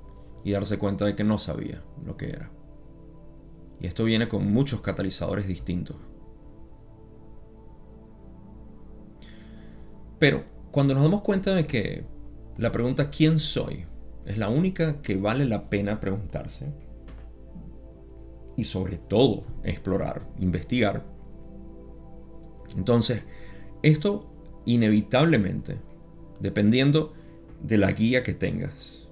y darse cuenta de que no sabía lo que era. Y esto viene con muchos catalizadores distintos. Pero cuando nos damos cuenta de que la pregunta ¿quién soy? es la única que vale la pena preguntarse y sobre todo explorar, investigar, entonces esto inevitablemente, dependiendo de la guía que tengas,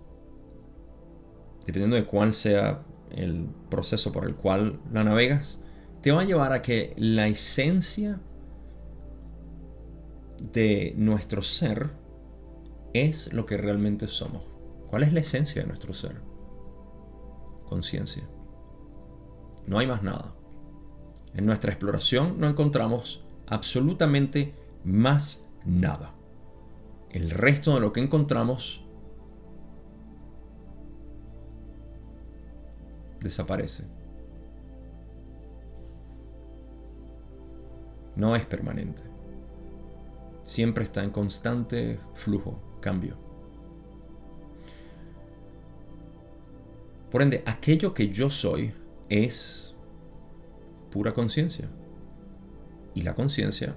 dependiendo de cuál sea el proceso por el cual la navegas, te va a llevar a que la esencia de nuestro ser es lo que realmente somos. ¿Cuál es la esencia de nuestro ser? Conciencia. No hay más nada. En nuestra exploración no encontramos absolutamente más nada. El resto de lo que encontramos desaparece. No es permanente. Siempre está en constante flujo, cambio. Por ende, aquello que yo soy es pura conciencia. Y la conciencia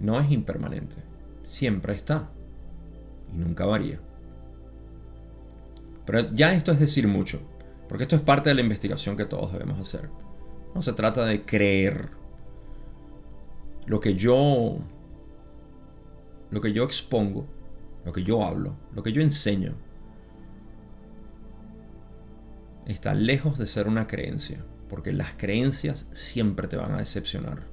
no es impermanente, siempre está y nunca varía. Pero ya esto es decir mucho. Porque esto es parte de la investigación que todos debemos hacer. No se trata de creer lo que yo lo que yo expongo, lo que yo hablo, lo que yo enseño está lejos de ser una creencia, porque las creencias siempre te van a decepcionar.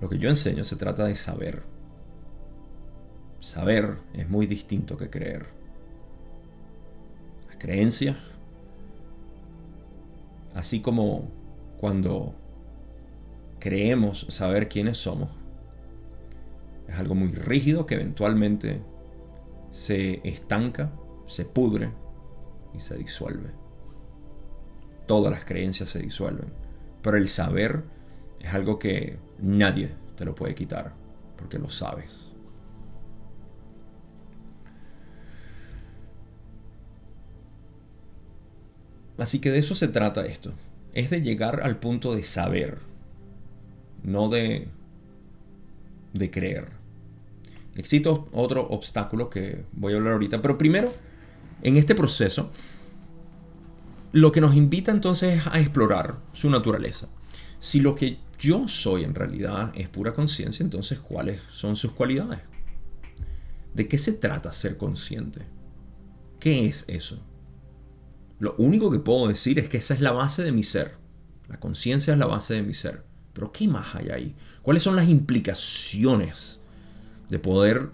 Lo que yo enseño se trata de saber. Saber es muy distinto que creer. Las creencias, así como cuando creemos saber quiénes somos, es algo muy rígido que eventualmente se estanca, se pudre y se disuelve. Todas las creencias se disuelven, pero el saber es algo que nadie te lo puede quitar, porque lo sabes. Así que de eso se trata esto. Es de llegar al punto de saber, no de, de creer. Existe otro obstáculo que voy a hablar ahorita, pero primero, en este proceso, lo que nos invita entonces es a explorar su naturaleza. Si lo que yo soy en realidad es pura conciencia, entonces ¿cuáles son sus cualidades? ¿De qué se trata ser consciente? ¿Qué es eso? Lo único que puedo decir es que esa es la base de mi ser. La conciencia es la base de mi ser. Pero ¿qué más hay ahí? ¿Cuáles son las implicaciones de poder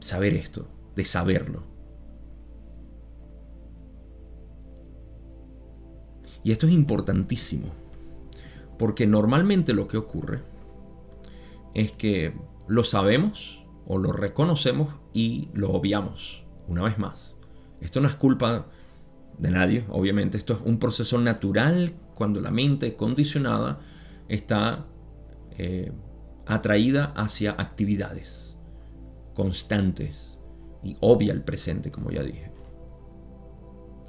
saber esto, de saberlo? Y esto es importantísimo porque normalmente lo que ocurre es que lo sabemos o lo reconocemos y lo obviamos. Una vez más, esto no es culpa de nadie, obviamente, esto es un proceso natural cuando la mente condicionada está eh, atraída hacia actividades constantes y obvia el presente, como ya dije.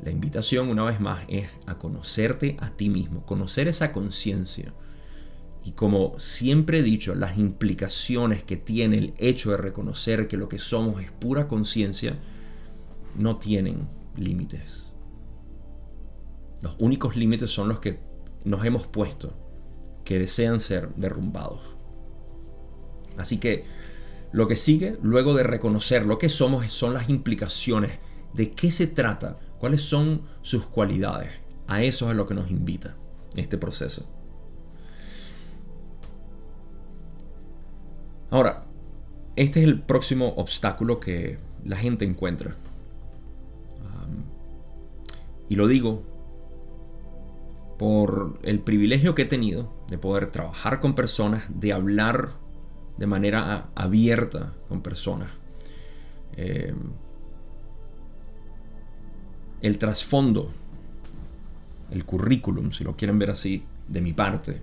La invitación, una vez más, es a conocerte a ti mismo, conocer esa conciencia. Y como siempre he dicho, las implicaciones que tiene el hecho de reconocer que lo que somos es pura conciencia, no tienen límites. Los únicos límites son los que nos hemos puesto, que desean ser derrumbados. Así que lo que sigue, luego de reconocer lo que somos, son las implicaciones de qué se trata, cuáles son sus cualidades. A eso es lo que nos invita este proceso. Ahora, este es el próximo obstáculo que la gente encuentra. Y lo digo por el privilegio que he tenido de poder trabajar con personas, de hablar de manera abierta con personas. Eh, el trasfondo, el currículum, si lo quieren ver así, de mi parte,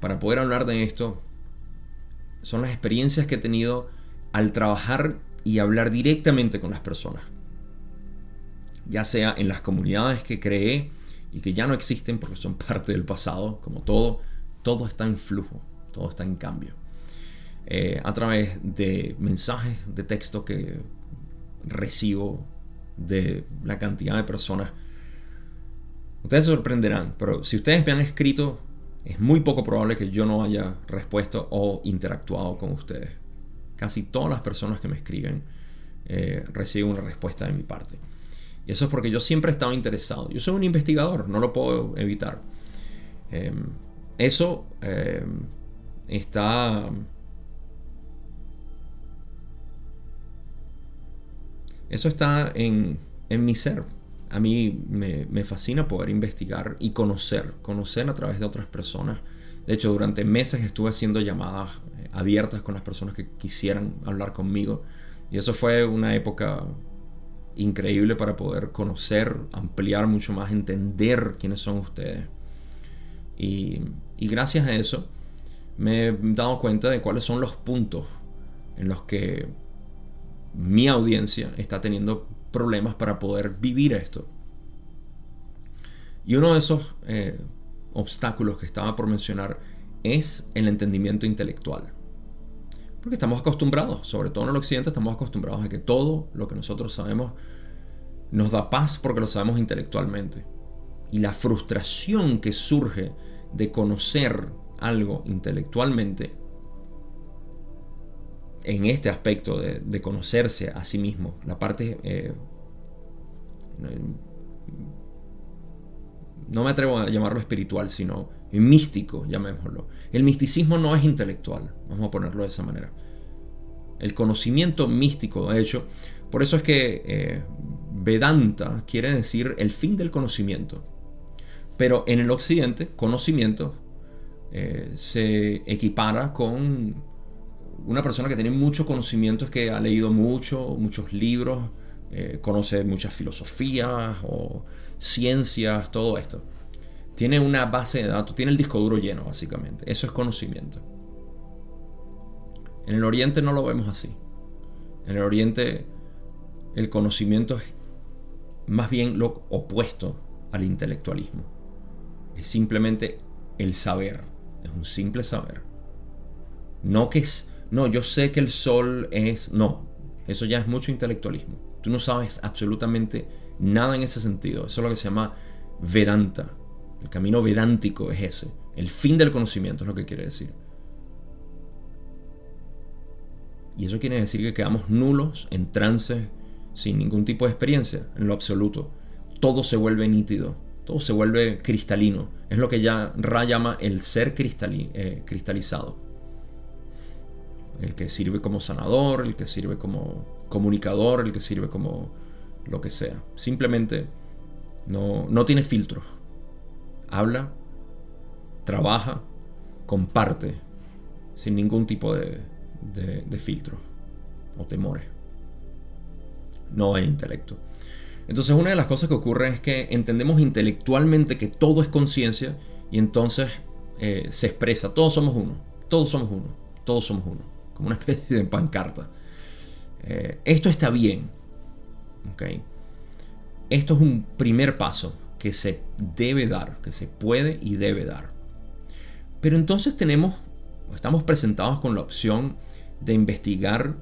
para poder hablar de esto, son las experiencias que he tenido al trabajar y hablar directamente con las personas. Ya sea en las comunidades que creé y que ya no existen porque son parte del pasado, como todo, todo está en flujo, todo está en cambio. Eh, a través de mensajes de texto que recibo de la cantidad de personas. Ustedes se sorprenderán, pero si ustedes me han escrito, es muy poco probable que yo no haya respuesto o interactuado con ustedes. Casi todas las personas que me escriben eh, reciben una respuesta de mi parte. Y eso es porque yo siempre he estado interesado. Yo soy un investigador, no lo puedo evitar. Em, eso em, está Eso está en, mi ser. A mí me, fascina poder investigar y conocer, conocer a través de otras personas. De hecho, durante meses estuve haciendo llamadas eh, abiertas con las personas que quisieran hablar conmigo. Y eso fue una época increíble para poder conocer, ampliar mucho más, entender quiénes son ustedes. Y, gracias a eso me he dado cuenta de cuáles son los puntos en los que mi audiencia está teniendo problemas para poder vivir esto. Y uno de esos eh, obstáculos que estaba por mencionar es el entendimiento intelectual. Porque estamos acostumbrados, sobre todo en el occidente, estamos acostumbrados a que todo lo que nosotros sabemos nos da paz porque lo sabemos intelectualmente. Y la frustración que surge de conocer algo intelectualmente en este aspecto de, conocerse a sí mismo, la parte... Eh, no me atrevo a llamarlo espiritual, sino místico, llamémoslo. El misticismo no es intelectual, vamos a ponerlo de esa manera. El conocimiento místico, de hecho, por eso es que eh, Vedanta quiere decir el fin del conocimiento. Pero en el occidente, conocimiento eh, se equipara con una persona que tiene mucho conocimiento, es que ha leído mucho, muchos libros, eh, conoce muchas filosofías o ciencias, todo esto. Tiene una base de datos, tiene el disco duro lleno, básicamente. Eso es conocimiento. En el Oriente no lo vemos así. En el Oriente el conocimiento es más bien lo opuesto al intelectualismo. Es simplemente el saber. Es un simple saber. No que es no, yo sé que el sol es... No, eso ya es mucho intelectualismo. Tú no sabes absolutamente nada en ese sentido. Eso es lo que se llama Vedanta. El camino vedántico es ese. El fin del conocimiento es lo que quiere decir. Y eso quiere decir que quedamos nulos, en trance, sin ningún tipo de experiencia, en lo absoluto. Todo se vuelve nítido, todo se vuelve cristalino. Es lo que ya Ra llama el ser eh, cristalizado el que sirve como sanador, el que sirve como comunicador, el que sirve como lo que sea. Simplemente no, no tiene filtro. Habla, trabaja, comparte, sin ningún tipo de, de, filtro. o temores. No en intelecto. Entonces una de las cosas que ocurre es que entendemos intelectualmente que todo es conciencia y entonces eh, se expresa, todos somos uno, todos somos uno, todos somos uno, como una especie de pancarta. Eh, esto está bien. Esto es un primer paso que se debe dar, que se puede y debe dar. Pero entonces tenemos, estamos presentados con la opción de investigar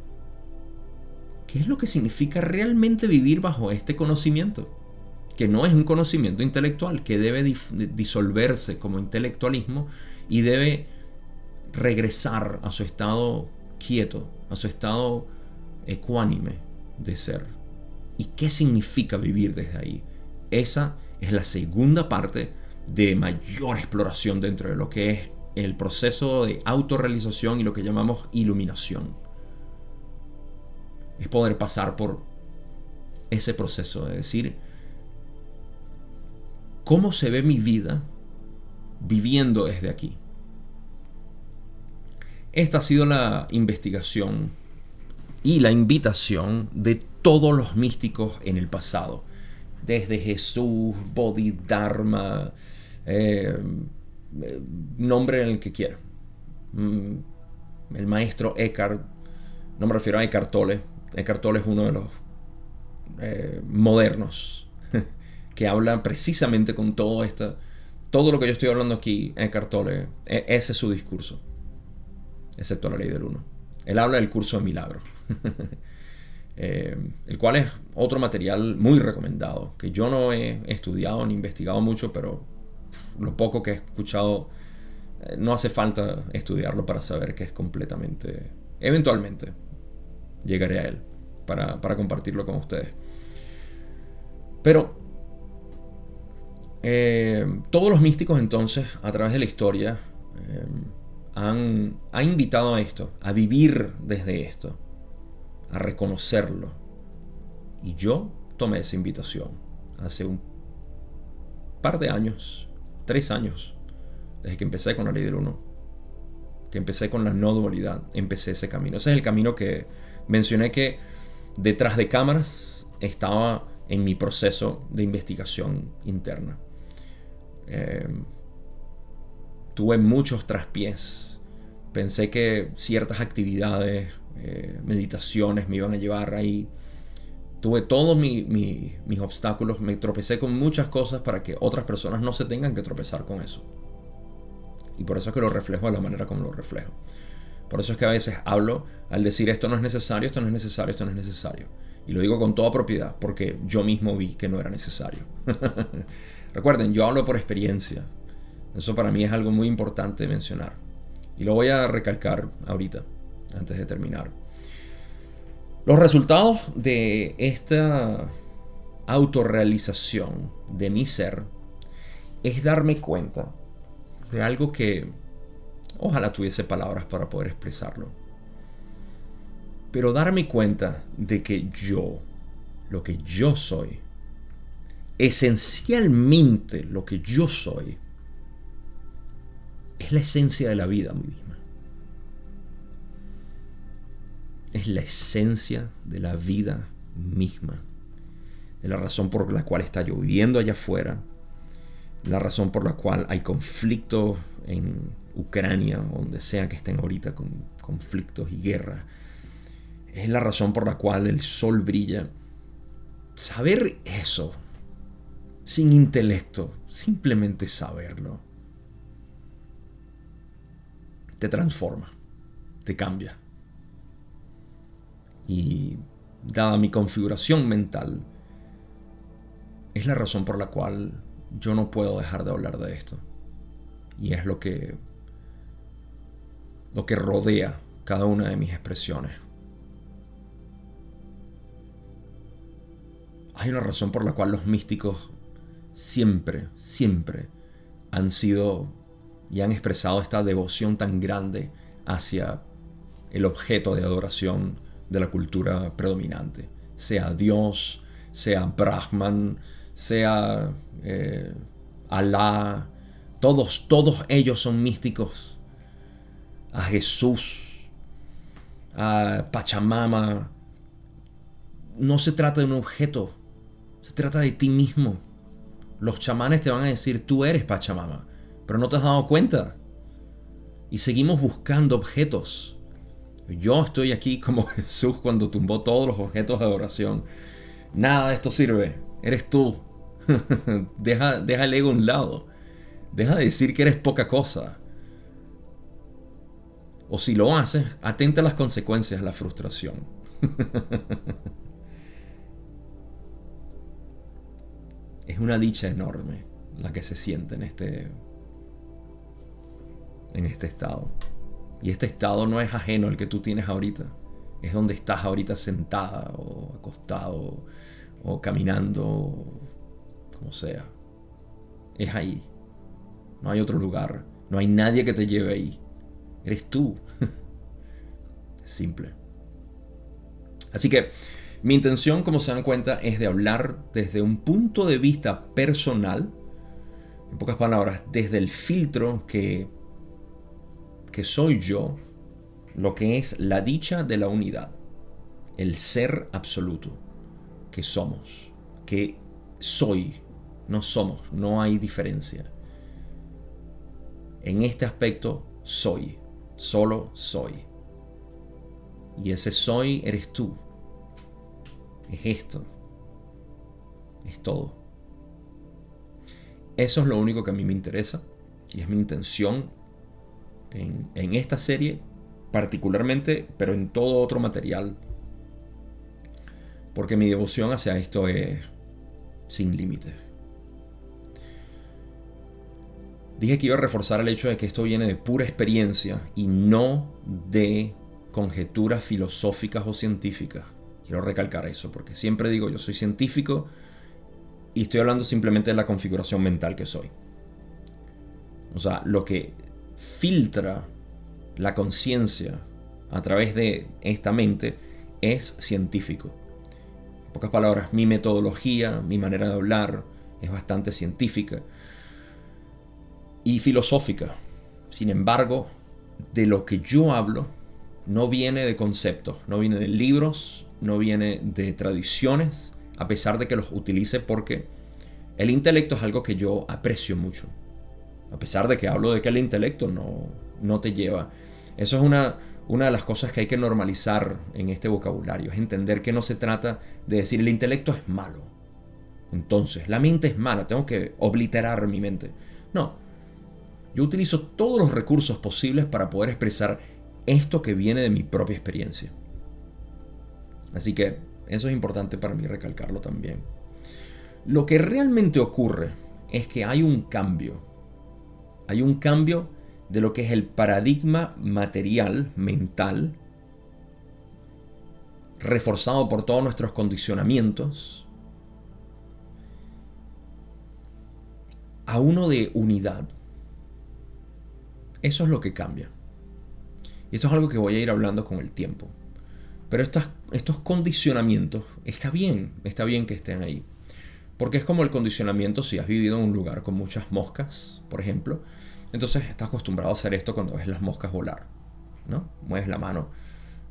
qué es lo que significa realmente vivir bajo este conocimiento, que no es un conocimiento intelectual, que debe disolverse como intelectualismo y debe regresar a su estado quieto, a su estado ecuánime de ser. ¿Y qué significa vivir desde ahí? Esa es la segunda parte de mayor exploración dentro de lo que es el proceso de autorrealización y lo que llamamos iluminación es poder pasar por ese proceso de decir, ¿cómo se ve mi vida viviendo desde aquí? Esta ha sido la investigación y la invitación de todos los místicos en el pasado. Desde Jesús, Bodhidharma, eh, nombre en el que quiera. Mm, el maestro Eckhart, no me refiero a Eckhart Tolle, Eckhart Tolle es uno de los eh, modernos que habla precisamente con todo esto. Todo lo que yo estoy hablando aquí, Eckhart Tolle, e, ese es su discurso. Excepto la ley del uno. Él habla del curso de milagros. Eh, el cual es otro material muy recomendado, que yo no he estudiado ni investigado mucho, pero lo poco que he escuchado, eh, no hace falta estudiarlo para saber que es completamente, eventualmente, llegaré a él para, compartirlo con ustedes. Pero eh, todos los místicos entonces, a través de la historia, han, invitado a esto, a vivir desde esto, a reconocerlo. Y yo tomé esa invitación hace un par de años, tres años, desde que empecé con la ley del uno, que empecé con la no dualidad, empecé ese camino. Ese es el camino que, Mencioné que detrás de cámaras estaba en mi proceso de investigación interna. Em, tuve muchos traspiés. Pensé que ciertas actividades, eh, meditaciones me iban a llevar ahí. Tuve todos mis obstáculos, me tropecé con muchas cosas para que otras personas no se tengan que tropezar con eso. Y por eso es que lo reflejo de la manera como lo reflejo. Por eso es que a veces hablo al decir esto no es necesario, esto no es necesario, esto no es necesario. Y lo digo con toda propiedad porque yo mismo vi que no era necesario. Recuerden, yo hablo por experiencia. Eso para mí es algo muy importante mencionar. Y lo voy a recalcar ahorita, antes de terminar. Los resultados de esta autorrealización de mi ser es darme cuenta de algo que Ojalá tuviese palabras para poder expresarlo. Pero darme cuenta de que yo, lo que yo soy, esencialmente lo que yo soy, es la esencia de la vida misma. Es la esencia de la vida misma. Es la razón por la cual está lloviendo allá afuera. La razón por la cual hay conflicto en Ucrania, donde sea que estén ahorita con conflictos y guerra. Es la razón por la cual el sol brilla. Saber eso, sin intelecto, simplemente saberlo, te transforma, te cambia. Y dada mi configuración mental, es la razón por la cual yo no puedo dejar de hablar de esto. Y es lo que lo que rodea cada una de mis expresiones. Hay una razón por la cual los místicos siempre, siempre han sido y han expresado esta devoción tan grande hacia el objeto de adoración de la cultura predominante, sea Dios, sea Brahman, sea eh, Alá, todos, todos ellos son místicos a Jesús, a Pachamama. No se trata de un objeto, se trata de ti mismo. Los chamanes te van a decir, tú eres Pachamama, pero no te has dado cuenta. Y seguimos buscando objetos. Yo estoy aquí como Jesús cuando tumbó todos los objetos de adoración. Nada de esto sirve. Eres tú. deja, el ego a un lado. Deja de decir que eres poca cosa. O si lo haces, atenta a las consecuencias de la frustración. es una dicha enorme la que se siente en este en este estado. Y este estado no es ajeno al que tú tienes ahorita. Es donde estás ahorita sentada o acostado o caminando, como sea. Es ahí. No hay otro lugar. No hay nadie que te lleve ahí. Eres tú. es simple. Así que mi intención, como se dan cuenta, es de hablar desde un punto de vista personal, en pocas palabras, desde el filtro que que soy yo lo que es la dicha de la unidad, el ser absoluto que somos, que soy, no somos, no hay diferencia. En este aspecto soy, solo soy. Y ese soy eres tú. Es esto. Es todo. Eso es lo único que a mí me interesa y es mi intención en, esta serie particularmente, pero en todo otro material. Porque mi devoción hacia esto es sin límites. Dije que iba a reforzar el hecho de que esto viene de pura experiencia y no de conjeturas filosóficas o científicas. Quiero recalcar eso, porque siempre digo yo soy científico y estoy hablando simplemente de la configuración mental que soy. O sea, lo que filtra la conciencia a través de esta mente es científico. En pocas palabras, mi metodología, mi manera de hablar es bastante científica y filosófica. Sin embargo, de lo que yo hablo no viene de conceptos, no viene de libros, no viene de tradiciones, a pesar de que los utilice porque el intelecto es algo que yo aprecio mucho. A pesar de que hablo de que el intelecto no, no te lleva. Eso es una, una de las cosas que hay que normalizar en este vocabulario. Es entender que no se trata de decir el intelecto es malo. Entonces, la mente es mala, tengo que obliterar mi mente. No. Yo utilizo todos los recursos posibles para poder expresar esto que viene de mi propia experiencia. Así que eso es importante para mí recalcarlo también. Lo que realmente ocurre es que hay un cambio hay un cambio de lo que es el paradigma material, mental, reforzado por todos nuestros condicionamientos, a uno de unidad. Eso es lo que cambia. Y esto es algo que voy a ir hablando con el tiempo. Pero estos, condicionamientos, está bien, está bien que estén ahí. Porque es como el condicionamiento si has vivido en un lugar con muchas moscas, por ejemplo. Entonces estás acostumbrado a hacer esto cuando ves las moscas volar. ¿no? Mueves la mano,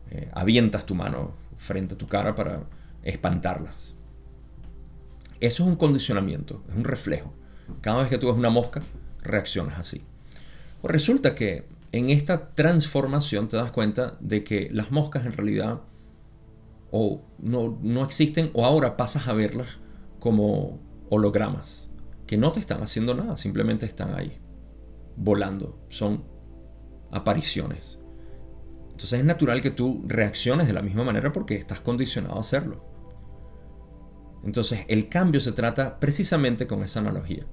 eh, avientas tu mano frente a tu cara para espantarlas. Eso es un condicionamiento, es un reflejo. Cada vez que tú ves una mosca, reaccionas así. Pues resulta que en esta transformación te das cuenta de que las moscas en realidad o no, no existen o ahora pasas a verlas como hologramas, que no te están haciendo nada, simplemente están ahí volando, son apariciones. Entonces es natural que tú reacciones de la misma manera porque estás condicionado a hacerlo. Entonces el cambio se trata precisamente con esa analogía,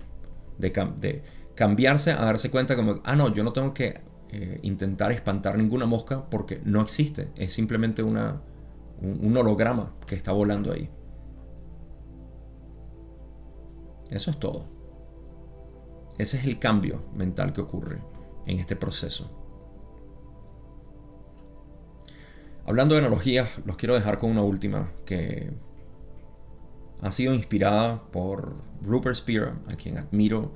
de, cambiarse a darse cuenta como, ah, no, yo no tengo que eh, intentar espantar ninguna mosca porque no existe, es simplemente una, un holograma que está volando ahí. Eso es todo. Ese es el cambio mental que ocurre en este proceso. Hablando de analogías, los quiero dejar con una última que ha sido inspirada por Rupert Spear, a quien admiro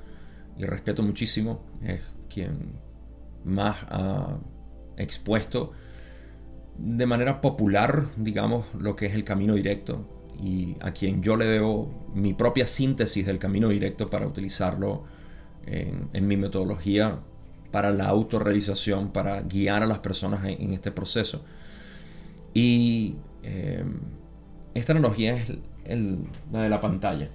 y respeto muchísimo. Es quien más ha expuesto de manera popular, digamos, lo que es el camino directo y a quien yo le debo mi propia síntesis del camino directo para utilizarlo en, mi metodología para la autorrealización, para guiar a las personas en, este proceso. Y eh, esta analogía es la de la pantalla.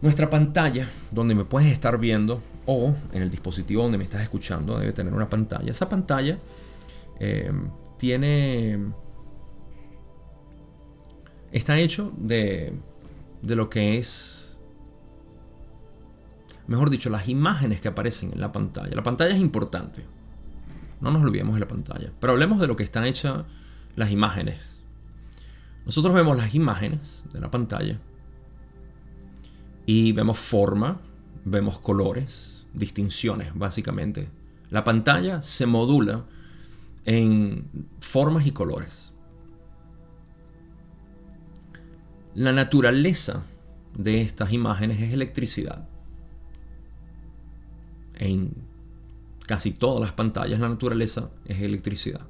Nuestra pantalla, donde me puedes estar viendo, o en el dispositivo donde me estás escuchando, debe tener una pantalla. Esa pantalla eh, tiene. Está hecho de, de lo que es. Mejor dicho, las imágenes que aparecen en la pantalla. La pantalla es importante. No nos olvidemos de la pantalla. Pero hablemos de lo que están hechas las imágenes. Nosotros vemos las imágenes de la pantalla y vemos forma, vemos colores, distinciones básicamente. La pantalla se modula en formas y colores. La naturaleza de estas imágenes es electricidad. En casi todas las pantallas la naturaleza es electricidad.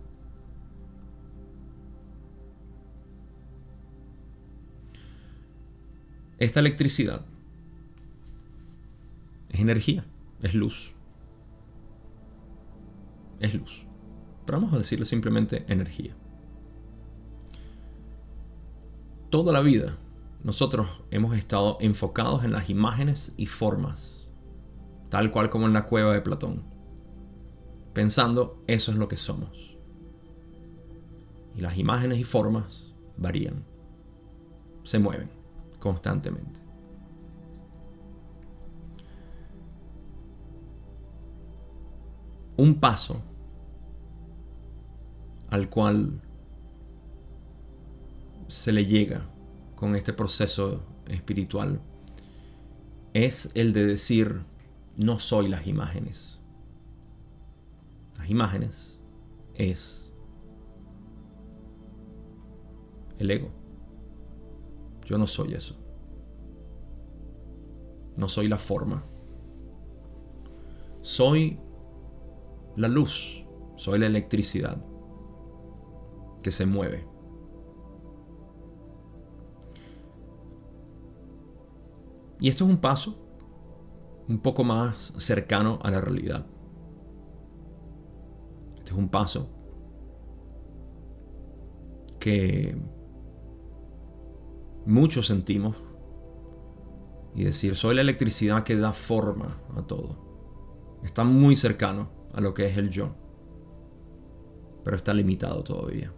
Esta electricidad es energía, es luz. Es luz. Pero vamos a decirle simplemente energía. Toda la vida nosotros hemos estado enfocados en las imágenes y formas, tal cual como en la cueva de Platón, pensando eso es lo que somos. Y las imágenes y formas varían, se mueven constantemente. un paso al cual se le llega con este proceso espiritual es el de decir, no soy las imágenes. Las imágenes es el ego. Yo no soy eso. No soy la forma. Soy la luz, soy la electricidad que se mueve. Y esto es un paso un poco más cercano a la realidad. Este es un paso que muchos sentimos y decir, soy la electricidad que da forma a todo. Está muy cercano a lo que es el yo. Pero está limitado todavía.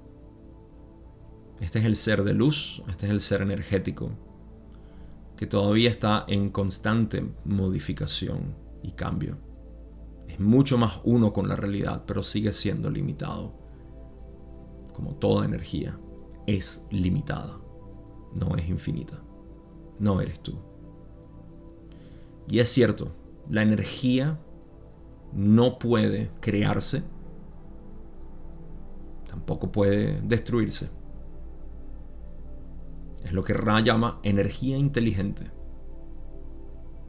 Este es el ser de luz, este es el ser energético, que todavía está en constante modificación y cambio. Es mucho más uno con la realidad, pero sigue siendo limitado. Como toda energía, es limitada, no es infinita. No eres tú. Y es cierto, la energía no puede crearse, tampoco puede destruirse. Es lo que Ra llama energía inteligente.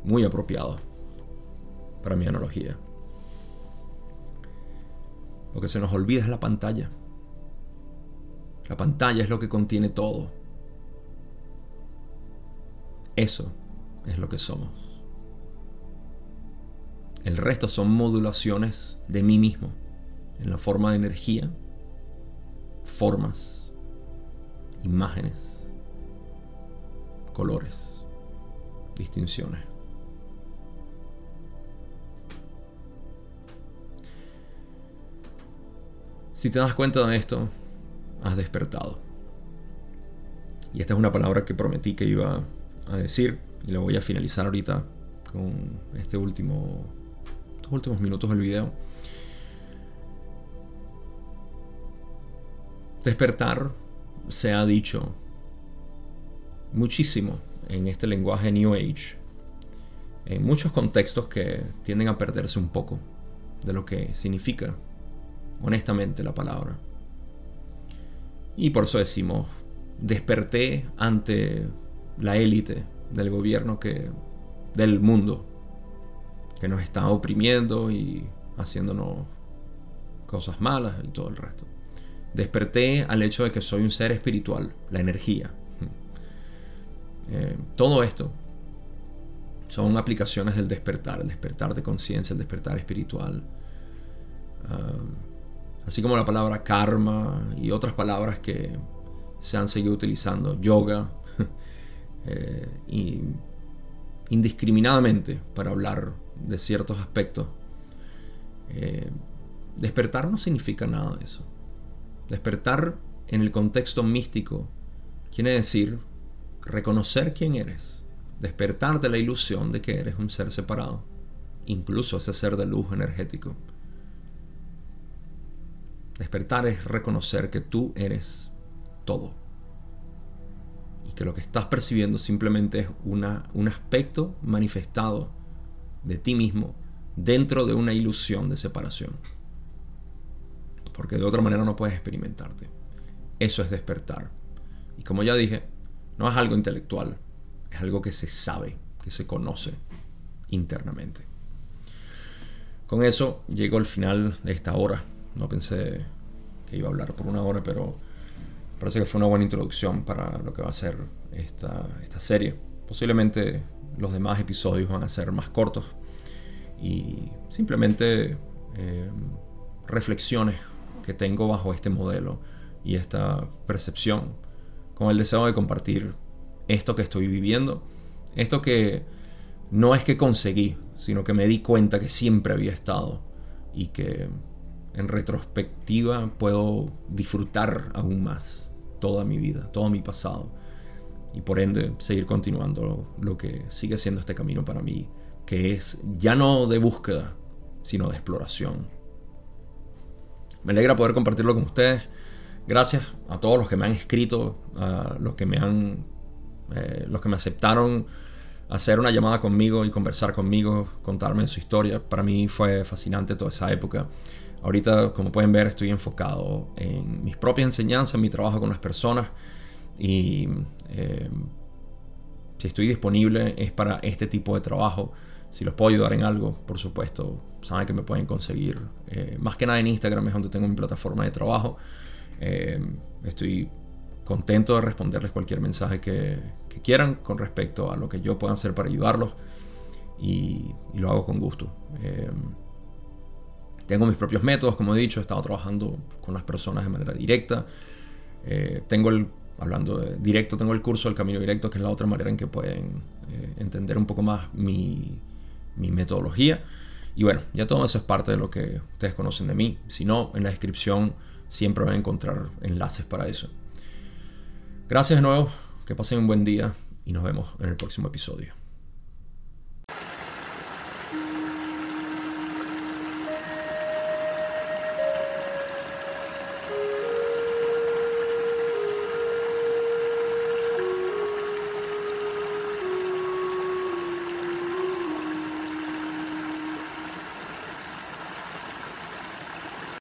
Muy apropiado para mi analogía. Lo que se nos olvida es la pantalla. La pantalla es lo que contiene todo. Eso es lo que somos. El resto son modulaciones de mí mismo, en la forma de energía, formas, imágenes, colores, distinciones. Si te das cuenta de esto, has despertado. Y esta es una palabra que prometí que iba a decir y la voy a finalizar ahorita con este último últimos minutos del video. Despertar se ha dicho muchísimo en este lenguaje New Age, en muchos contextos que tienden a perderse un poco de lo que significa honestamente la palabra. Y por eso decimos, desperté ante la élite del gobierno que del mundo que nos está oprimiendo y haciéndonos cosas malas y todo el resto. Desperté al hecho de que soy un ser espiritual, la energía. Eh, todo esto son aplicaciones del despertar, el despertar de conciencia, el despertar espiritual. Ah, así como la palabra karma y otras palabras que se han seguido utilizando, yoga, eh, y indiscriminadamente para hablar de ciertos aspectos. Eh, despertar no significa nada de eso. Despertar en el contexto místico quiere decir reconocer quién eres, despertar de la ilusión de que eres un ser separado, incluso ese ser de luz energético. Despertar es reconocer que tú eres todo y que lo que estás percibiendo simplemente es una, un aspecto manifestado de ti mismo dentro de una ilusión de separación. Porque de otra manera no puedes experimentarte. Eso es despertar. Y como ya dije, no es algo intelectual, es algo que se sabe, que se conoce internamente. Con eso llego al final de esta hora. No pensé que iba a hablar por una hora, pero parece que fue una buena introducción para lo que va a ser esta, esta serie. Posiblemente los demás episodios van a ser más cortos y simplemente eh, reflexiones que tengo bajo este modelo y esta percepción con el deseo de compartir esto que estoy viviendo, esto que no es que conseguí, sino que me di cuenta que siempre había estado y que en retrospectiva puedo disfrutar aún más toda mi vida, todo mi pasado. Y por ende seguir continuando lo, que sigue siendo este camino para mí, que es ya no de búsqueda, sino de exploración. Me alegra poder compartirlo con ustedes. Gracias a todos los que me han escrito, a los que me han, eh, los que me aceptaron hacer una llamada conmigo y conversar conmigo, contarme su historia. Para mí fue fascinante toda esa época. Ahorita, como pueden ver, estoy enfocado en mis propias enseñanzas, en mi trabajo con las personas y eh, si estoy disponible es para este tipo de trabajo. Si los puedo ayudar en algo, por supuesto, saben que me pueden conseguir. Eh, más que nada en Instagram es donde tengo mi plataforma de trabajo. Eh, estoy contento de responderles cualquier mensaje que, quieran con respecto a lo que yo pueda hacer para ayudarlos y, y lo hago con gusto. Tengo mis propios métodos, como he dicho, he estado trabajando con las personas de manera directa. Eh, tengo el, hablando de directo, tengo el curso del camino directo, que es la otra manera en que pueden eh, entender un poco más mi, mi metodología. Y bueno, ya todo eso es parte de lo que ustedes conocen de mí. Si no, en la descripción siempre van a encontrar enlaces para eso. Gracias de nuevo, que pasen un buen día y nos vemos en el próximo episodio.